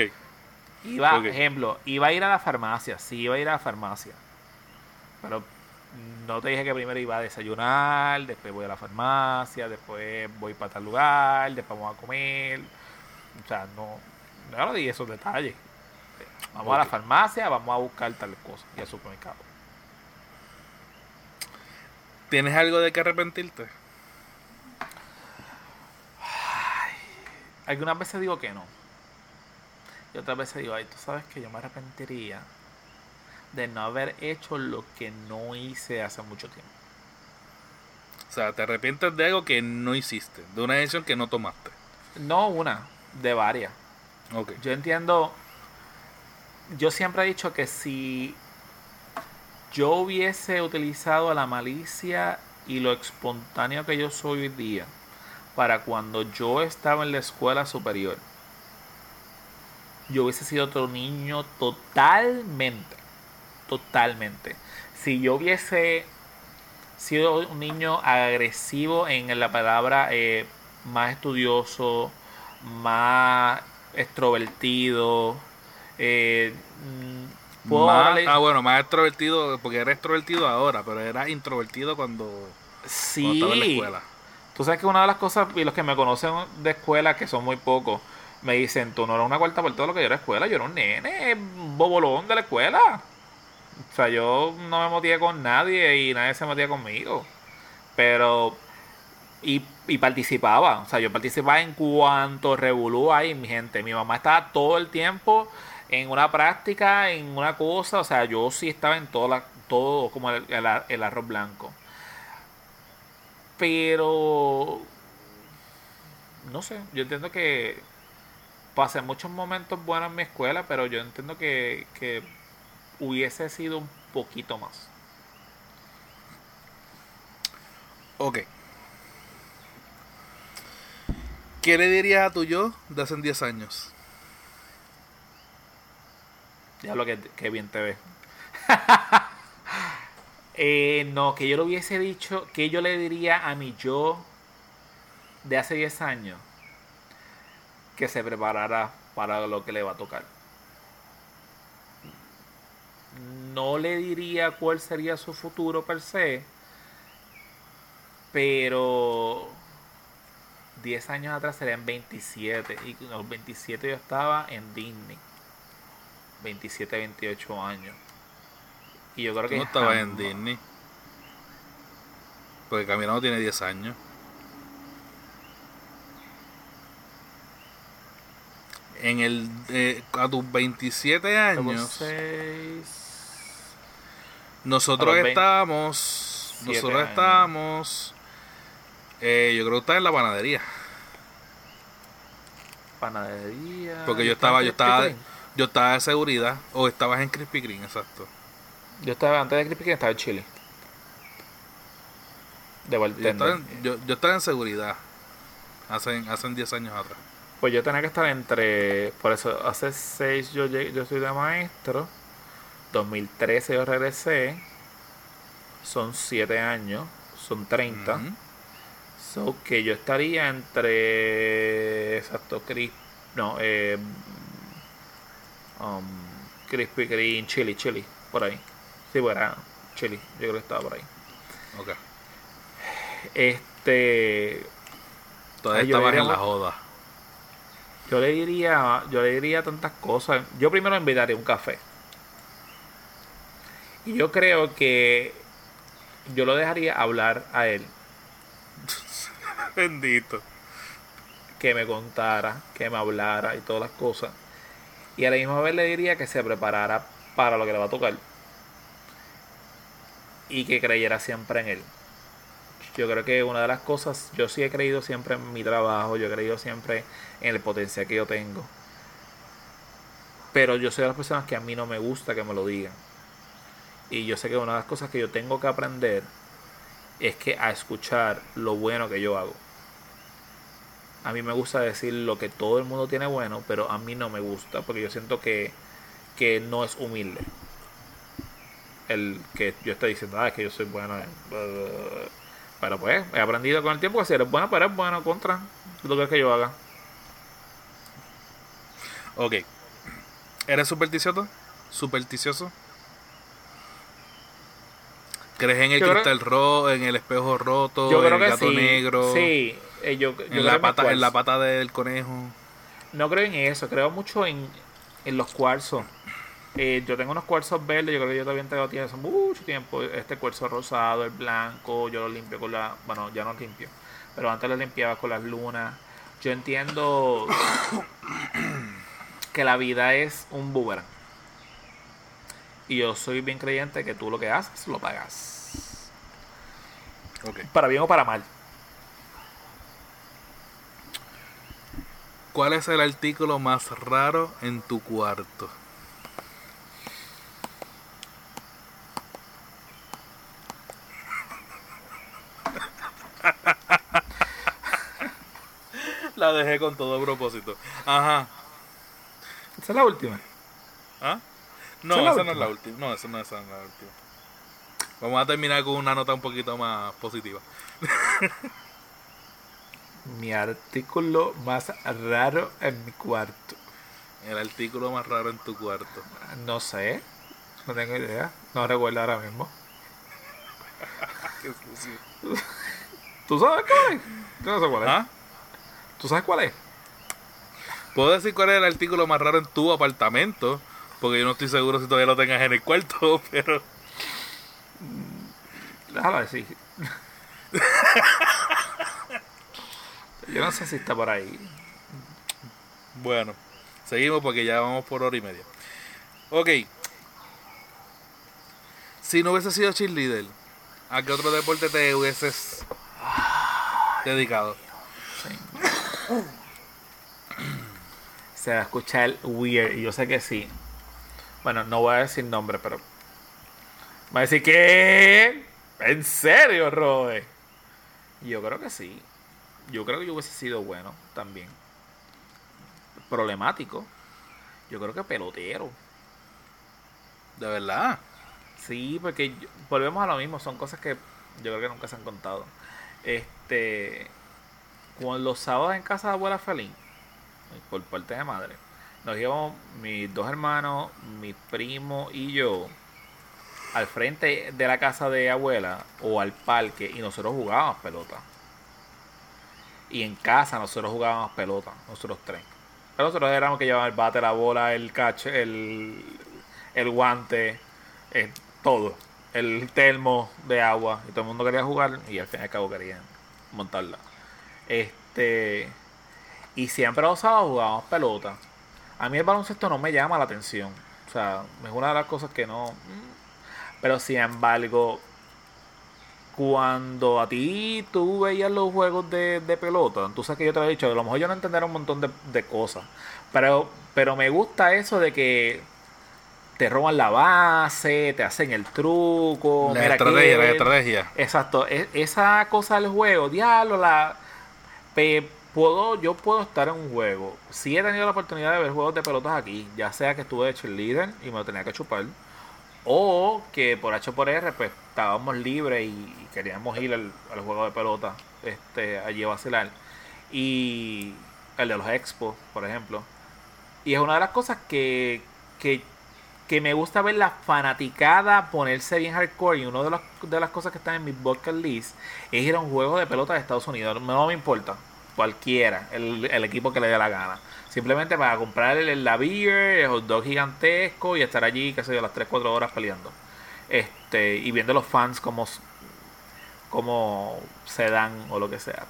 Iba, ejemplo, iba a ir a la farmacia, sí iba a ir a la farmacia. Pero no te dije que primero iba a desayunar, después voy a la farmacia, después voy para tal lugar, después vamos a comer. O sea, no, no le di esos detalles. Vamos a la farmacia, vamos a buscar tal cosa y al supermercado. ¿Tienes algo de que arrepentirte? Algunas veces digo que no. Y otras veces digo, ay, tú sabes que yo me arrepentiría de no haber hecho lo que no hice hace mucho tiempo. O sea, te arrepientes de algo que no hiciste, de una decisión que no tomaste. No una, de varias. Ok. Yo entiendo, yo siempre he dicho que si yo hubiese utilizado la malicia y lo espontáneo que yo soy hoy día para cuando yo estaba en la escuela superior, yo hubiese sido otro niño totalmente, totalmente. Si yo hubiese sido un niño agresivo en la palabra eh, más estudioso, más extrovertido, eh, puedo Más- ah, bueno, más extrovertido, porque era extrovertido ahora, pero era introvertido cuando, cuando sí, estaba en la escuela. Tú sabes que una de las cosas, y los que me conocen de escuela, que son muy pocos, me dicen, tú no eres una cuarta por todo lo que yo era escuela, yo era un nene, bobolón de la escuela. O sea, yo no me motivé con nadie y nadie se metía conmigo. Pero, y, y participaba, o sea, yo participaba en cuanto revolú ahí, mi gente. Mi mamá estaba todo el tiempo en una práctica, en una cosa, o sea, yo sí estaba en todo, la, todo como el, el ar- el arroz blanco. Pero no sé, yo entiendo que pasé muchos momentos buenos en mi escuela, pero yo entiendo que, que hubiese sido un poquito más. Ok. ¿Qué le dirías a tu yo de hace 10 años? Ya lo que, bien te ve. Eh, no, que yo le hubiese dicho, que yo le diría a mi yo de hace 10 años que se preparara para lo que le va a tocar. No le diría cuál sería su futuro per se, pero 10 años atrás serían 27 y los 27 yo estaba en Disney. 27, 28 años. Y yo creo Tú que no estabas en Disney. Porque Caminando tiene 10 años. En el eh, a tus 27 Como años, seis- nosotros a los 20 estábamos, nosotros años. estábamos, eh, yo creo que estaba en la panadería, Panadería. porque yo estaba yo estaba. Yo estaba de seguridad, o estabas en Krispy Kreme, exacto. Yo estaba antes de Krispy Kreme, estaba en Chile. De Yo estaba, en, yo, yo estaba en seguridad, hace, hace 10 años atrás. Pues yo tenía que estar entre. Por eso, hace 6 yo, yo soy de maestro. 2013 yo regresé. Son 7 años. Son 30. Ujú. So que yo estaría entre. Exacto, Cris. No, eh. Um, Krispy Kreme, Chili, Chili. Por ahí. Sí, bueno, era Chili. Yo creo que estaba por ahí. Ok. Este. Todavía yo estabas en diría- la joda. Yo le diría. Yo le diría tantas cosas. Yo primero invitaría un café. Y yo creo que yo lo dejaría hablar a él. [laughs] Bendito. Que me contara, que me hablara y todas las cosas. Y a la misma vez le diría que se preparara para lo que le va a tocar. Y que creyera siempre en él. Yo creo que una de las cosas, yo sí he creído siempre en mi trabajo, yo he creído siempre en el potencial que yo tengo. Pero yo soy de las personas que a mí no me gusta que me lo digan. Y yo sé que una de las cosas que yo tengo que aprender es que a escuchar lo bueno que yo hago. A mí me gusta decir lo que todo el mundo tiene bueno, pero a mí no me gusta porque yo siento que, que no es humilde. El que yo estoy diciendo, ah, es que yo soy bueno. Pero pues, he aprendido con el tiempo que si eres bueno, pero eres bueno contra lo que es que yo haga. Ok. ¿Eres supersticioso? ¿Supersticioso? ¿Crees en el cristal rojo, en el espejo roto, en el gato negro? Sí, eh, yo, en, la pata, en la pata del conejo. No creo en eso, creo mucho en, en los cuarzos. Eh, yo tengo unos cuarzos verdes, yo creo que yo todavía tengo tiempo, hace mucho tiempo. Este cuarzo rosado, el blanco, yo lo limpio con la. Bueno, ya no limpio, pero antes lo limpiaba con las lunas. Yo entiendo [coughs] que la vida es un boomerang. Y yo soy bien creyente que tú lo que haces lo pagas. Para bien o para mal. ¿Cuál es el artículo más raro en tu cuarto? [laughs] La dejé con todo propósito. Ajá. Esa es la última. ¿Ah? No, esa, no es la última. No, esa no es la última. Vamos a terminar con una nota un poquito más positiva. [laughs] mi artículo más raro en mi cuarto. El artículo más raro en tu cuarto. No sé. No tengo idea. No recuerdo ahora mismo. [laughs] Qué ¿Tú sabes cuál es? Yo no sé cuál es. ¿Ah? ¿Tú sabes cuál es? Puedo decir cuál es el artículo más raro en tu apartamento. Porque yo no estoy seguro si todavía lo tengas en el cuarto, [laughs] pero. Déjalo decir. [laughs] yo no sé si está por ahí. Bueno, seguimos porque ya vamos por hora y media. Ok. Si no hubiese sido cheerleader, ¿a qué otro deporte te hubieses dedicado? [coughs] Se va a escuchar weird y yo sé que sí. Bueno, no voy a decir nombre, pero. Va a decir que. ¿En serio, Rode? Yo creo que sí. Yo creo que yo hubiese sido bueno también. Problemático. Yo creo que pelotero. ¿De verdad? Sí, porque volvemos a lo mismo. Son cosas que yo creo que nunca se han contado. Este. Con los sábados en casa de abuela Felín, por parte de madre, nos íbamos mis dos hermanos, mi primo y yo al frente de la casa de abuela o al parque y nosotros jugábamos pelota. Y en casa nosotros jugábamos pelota, nosotros tres. Pero nosotros éramos que llevaban el bate, la bola, el catch, el, el guante, eh, todo. El termo de agua. Y todo el mundo quería jugar y al fin y al cabo querían montarla. Este. Y siempre los sábados jugábamos pelota. A mí el baloncesto no me llama la atención. O sea, es una de las cosas que no. Pero sin embargo, cuando a ti tú veías los juegos de, pelota, tú sabes que yo te lo he dicho, a lo mejor yo no entenderé un montón de, cosas. Pero, pero me gusta eso de que te roban la base, te hacen el truco. La estrategia, la estrategia. Exacto. E, esa cosa del juego, diablo, la puedo, yo puedo estar en un juego. Si he tenido la oportunidad de ver juegos de pelotas aquí, ya sea que estuve de líder y me lo tenía que chupar, o que por H por R, pues estábamos libres y queríamos ir al, juego de pelota este, allí a vacilar. Y el de los expos, por ejemplo. Y es una de las cosas que, que, que me gusta ver la fanaticada ponerse bien hardcore. Y una de, de las cosas que están en mi bucket list es ir a un juego de pelota de Estados Unidos. No me importa cualquiera, el, equipo que le dé la gana. Simplemente para comprar el, la beer, el hot dog gigantesco y estar allí, qué sé yo, las 3, 4 horas peleando. Este, y viendo los fans como, como se dan o lo que sea.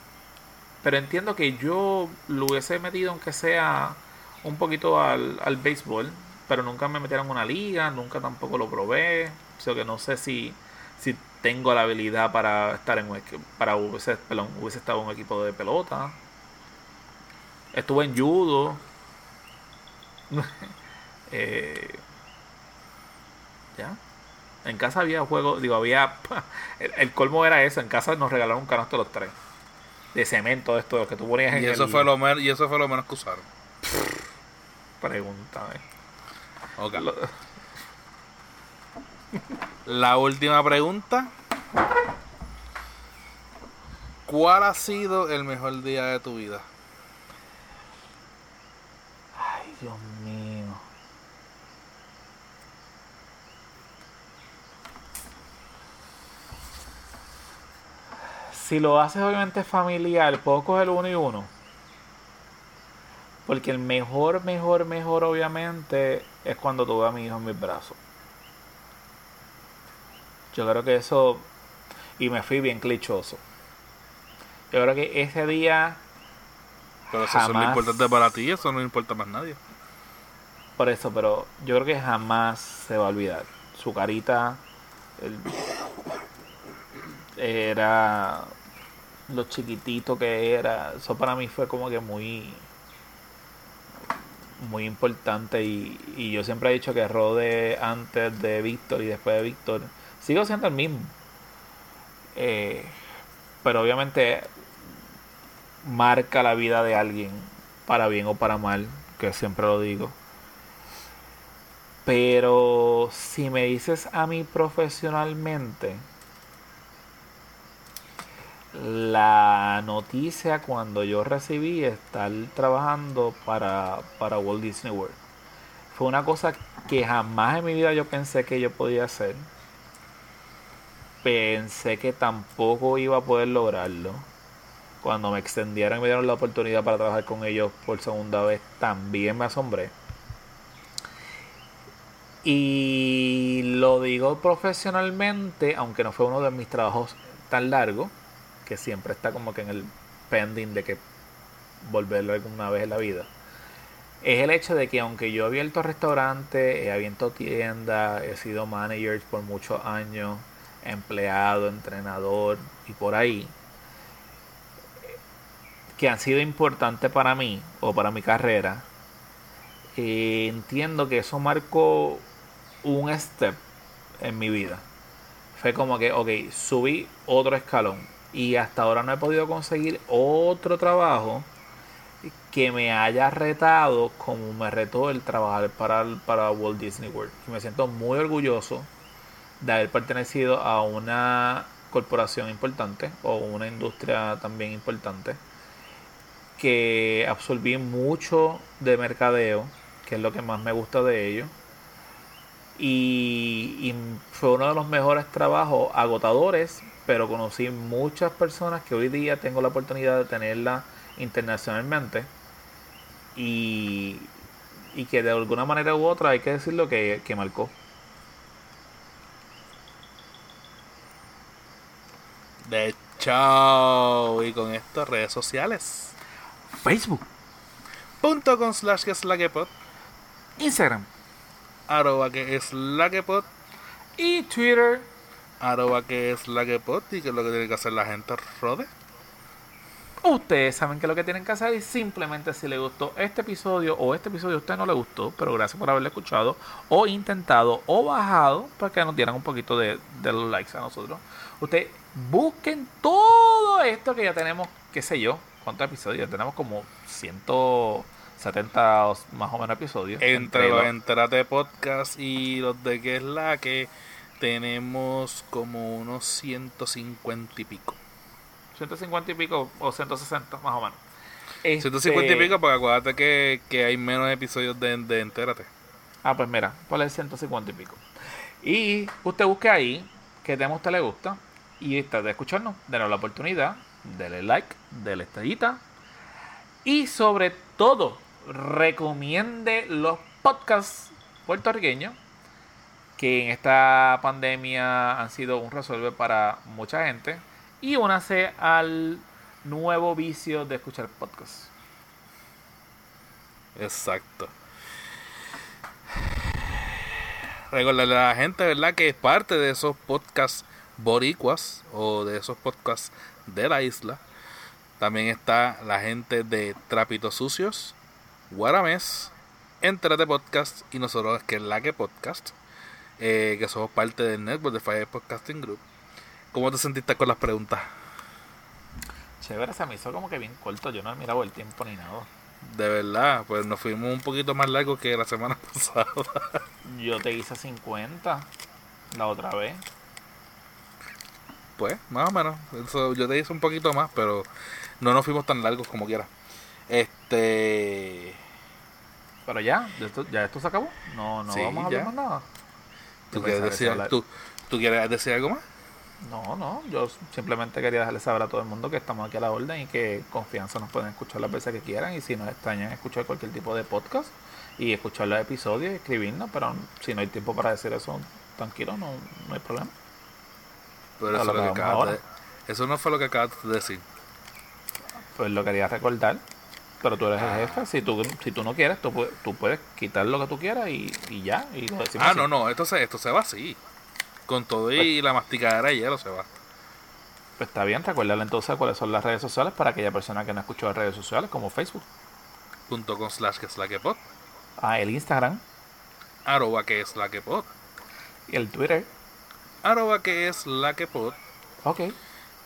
Pero entiendo que yo lo hubiese metido aunque sea un poquito al, al béisbol, pero nunca me metieron en una liga, nunca tampoco lo probé. O sea que no sé si, si tengo la habilidad para estar en un para hubiese, hubiese estado en un equipo de pelota. Estuve en judo. [laughs] eh, ya. En casa había juego, digo, había. [laughs] El, colmo era eso. En casa nos regalaron un canasto los tres. De cemento, esto, lo que tú ponías y eso fue lo menos Y eso fue lo menos que usaron. [laughs] Pregúntame. Ok. La última pregunta. ¿Cuál ha sido el mejor día de tu vida? Ay, Dios mío. Si lo haces obviamente familiar, puedo coger uno y uno. Porque el mejor, mejor, mejor obviamente es cuando tuve a mi hijo en mis brazos. Yo creo que eso... Y me fui bien clichoso. Yo creo que ese día... Pero eso es lo importante para ti, eso no importa más nadie. Por eso, pero yo creo que jamás se va a olvidar. Su carita era lo chiquitito que era. Eso para mí fue como que muy muy importante y, y yo siempre he dicho que Rode antes de Víctor y después de Víctor sigo siendo el mismo. Eh, pero obviamente marca la vida de alguien, para bien o para mal, que siempre lo digo. Pero si me dices a mí profesionalmente, la noticia cuando yo recibí estar trabajando para, para Walt Disney World fue una cosa que jamás en mi vida yo pensé que yo podía hacer pensé que tampoco iba a poder lograrlo. Cuando me extendieron y me dieron la oportunidad para trabajar con ellos por segunda vez, también me asombré. Y lo digo profesionalmente, aunque no fue uno de mis trabajos tan largos, que siempre está como que en el pending de que volverlo alguna vez en la vida. Es el hecho de que aunque yo he abierto restaurantes, he abierto tiendas, he sido manager por muchos años, empleado, entrenador y por ahí, que han sido importantes para mí o para mi carrera, eh, entiendo que eso marcó un step en mi vida. Fue como que, ok, subí otro escalón y hasta ahora no he podido conseguir otro trabajo que me haya retado como me retó el trabajar para, para Walt Disney World. Y me siento muy orgulloso de haber pertenecido a una corporación importante o una industria también importante que absorbí mucho de mercadeo, que es lo que más me gusta de ellos. Y, fue uno de los mejores trabajos agotadores, pero conocí muchas personas que hoy día tengo la oportunidad de tenerla internacionalmente y, y que de alguna manera u otra hay que decirlo que, que marcó. De hecho, y con esto, redes sociales. Facebook. Punto con slash que es la que pod. Instagram. Arroba que es la que pod. Y Twitter. Arroba que es la que pod. Y que es lo que tiene que hacer la gente, Rode. Ustedes saben que lo que tienen que hacer es simplemente si les gustó este episodio o este episodio a usted no le gustó, pero gracias por haberlo escuchado o intentado o bajado para que nos dieran un poquito de, de likes a nosotros. Usted busquen todo esto que ya tenemos, qué sé yo, ¿cuántos episodios? Tenemos como 170 más o menos episodios. Entre, los Entrate Podcast y los de que es la que tenemos como unos 150 y pico. 150 y pico o 160 más o menos. 150 y este pico porque acuérdate que, que hay menos episodios de, de Entérate. Ah, pues mira, ponle 150 y pico. Y usted busque ahí que tema a usted le gusta y está de escucharnos, denos la oportunidad, denle like, denle estrellita y sobre todo recomiende los podcasts puertorriqueños que en esta pandemia han sido un resuelve para mucha gente. Y únase al nuevo vicio de escuchar podcasts. Exacto. Recordarle a la gente, ¿verdad? Que es parte de esos podcasts boricuas o de esos podcasts de la isla. También está la gente de Trapitos Sucios, Guaramés, Entrate Podcast y nosotros que es la que podcast, eh, que somos parte del network de Fire Podcasting Group. ¿Cómo te sentiste con las preguntas? Chévere, se me hizo como que bien corto. Yo no he mirado el tiempo ni nada. De verdad, pues nos fuimos un poquito más largo que la semana [laughs] pasada. Yo te hice 50 la otra vez. Pues, más o menos. Eso, yo te hice un poquito más, pero no nos fuimos tan largos como quiera. Este. Pero ya, ya esto, ya esto se acabó. No, no Sí, vamos a hablar ya. más nada. ¿Tú quieres, decir, se habla- ¿tú, ¿Tú quieres decir algo más? No, no, yo simplemente quería dejarle saber a todo el mundo que estamos aquí a la orden y que confianza nos pueden escuchar las veces que quieran y si nos extrañan escuchar cualquier tipo de podcast y escuchar los episodios y escribirnos, pero si no hay tiempo para decir eso, tranquilo, no, no hay problema. Pero eso, lo que acabas de- eso no fue lo que acabas de decir. Pues lo quería recordar, pero tú eres el jefe, si tú, si tú no quieres, tú, puedes- tú puedes quitar lo que tú quieras y, y ya, y lo decimos Ah, así. no, no, esto se, esto se va así. Con todo Pues y la masticadera de hielo se va. Pues está bien, recuérdale entonces cuáles son las redes sociales para aquella persona que no escuchó las redes sociales, como Facebook, Punto con slash que es la que pod. ah, el Instagram Arroba que es la que pod. y el Twitter. Arroba que es la que pod. Ok,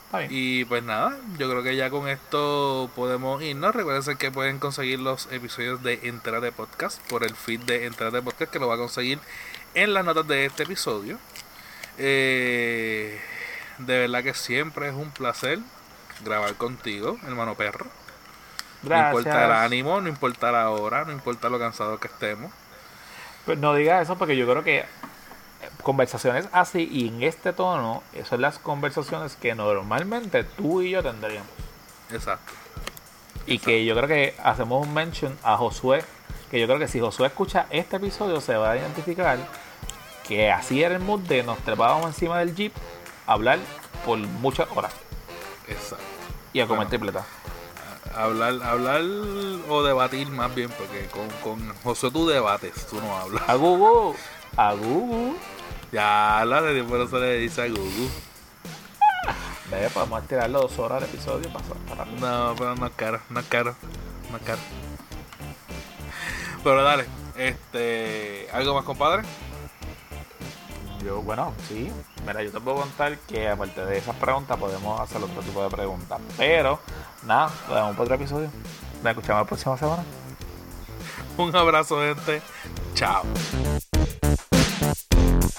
está bien. Y pues nada, yo creo que ya con esto podemos irnos. Recuerden que pueden conseguir los episodios de Entrada de Podcast por el feed de Entrada de Podcast que lo va a conseguir en las notas de este episodio. Eh, de verdad que siempre es un placer grabar contigo, hermano perro. No importa el ánimo, no importa la hora, no importa lo cansado que estemos. Pues no digas eso porque yo creo que conversaciones así y en este tono eh, son las conversaciones que normalmente tú y yo tendríamos. Exacto. Y que yo creo que hacemos un mention a Josué, que yo creo que si Josué escucha este episodio se va a identificar que así era el mood de nos trepábamos encima del jeep a hablar por muchas horas Exacto. y a comer Bueno. tripleta. Hablar, hablar o debatir más bien, porque con, con José tú debates, tú no hablas. A Gugu, a [laughs] Gugu. Ya habla de no se le dice a Google. Ve, podemos tirarlo dos horas de episodio para, para No, pero no es caro, no es caro, no es caro. Pero dale, este, ¿algo más compadre? Yo, bueno, sí. Mira, yo te puedo contar que aparte de esas preguntas podemos hacer otro tipo de preguntas. Pero, nada, lo dejamos para otro episodio. Nos escuchamos la próxima semana. Un abrazo gente, chao.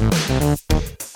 Thank you.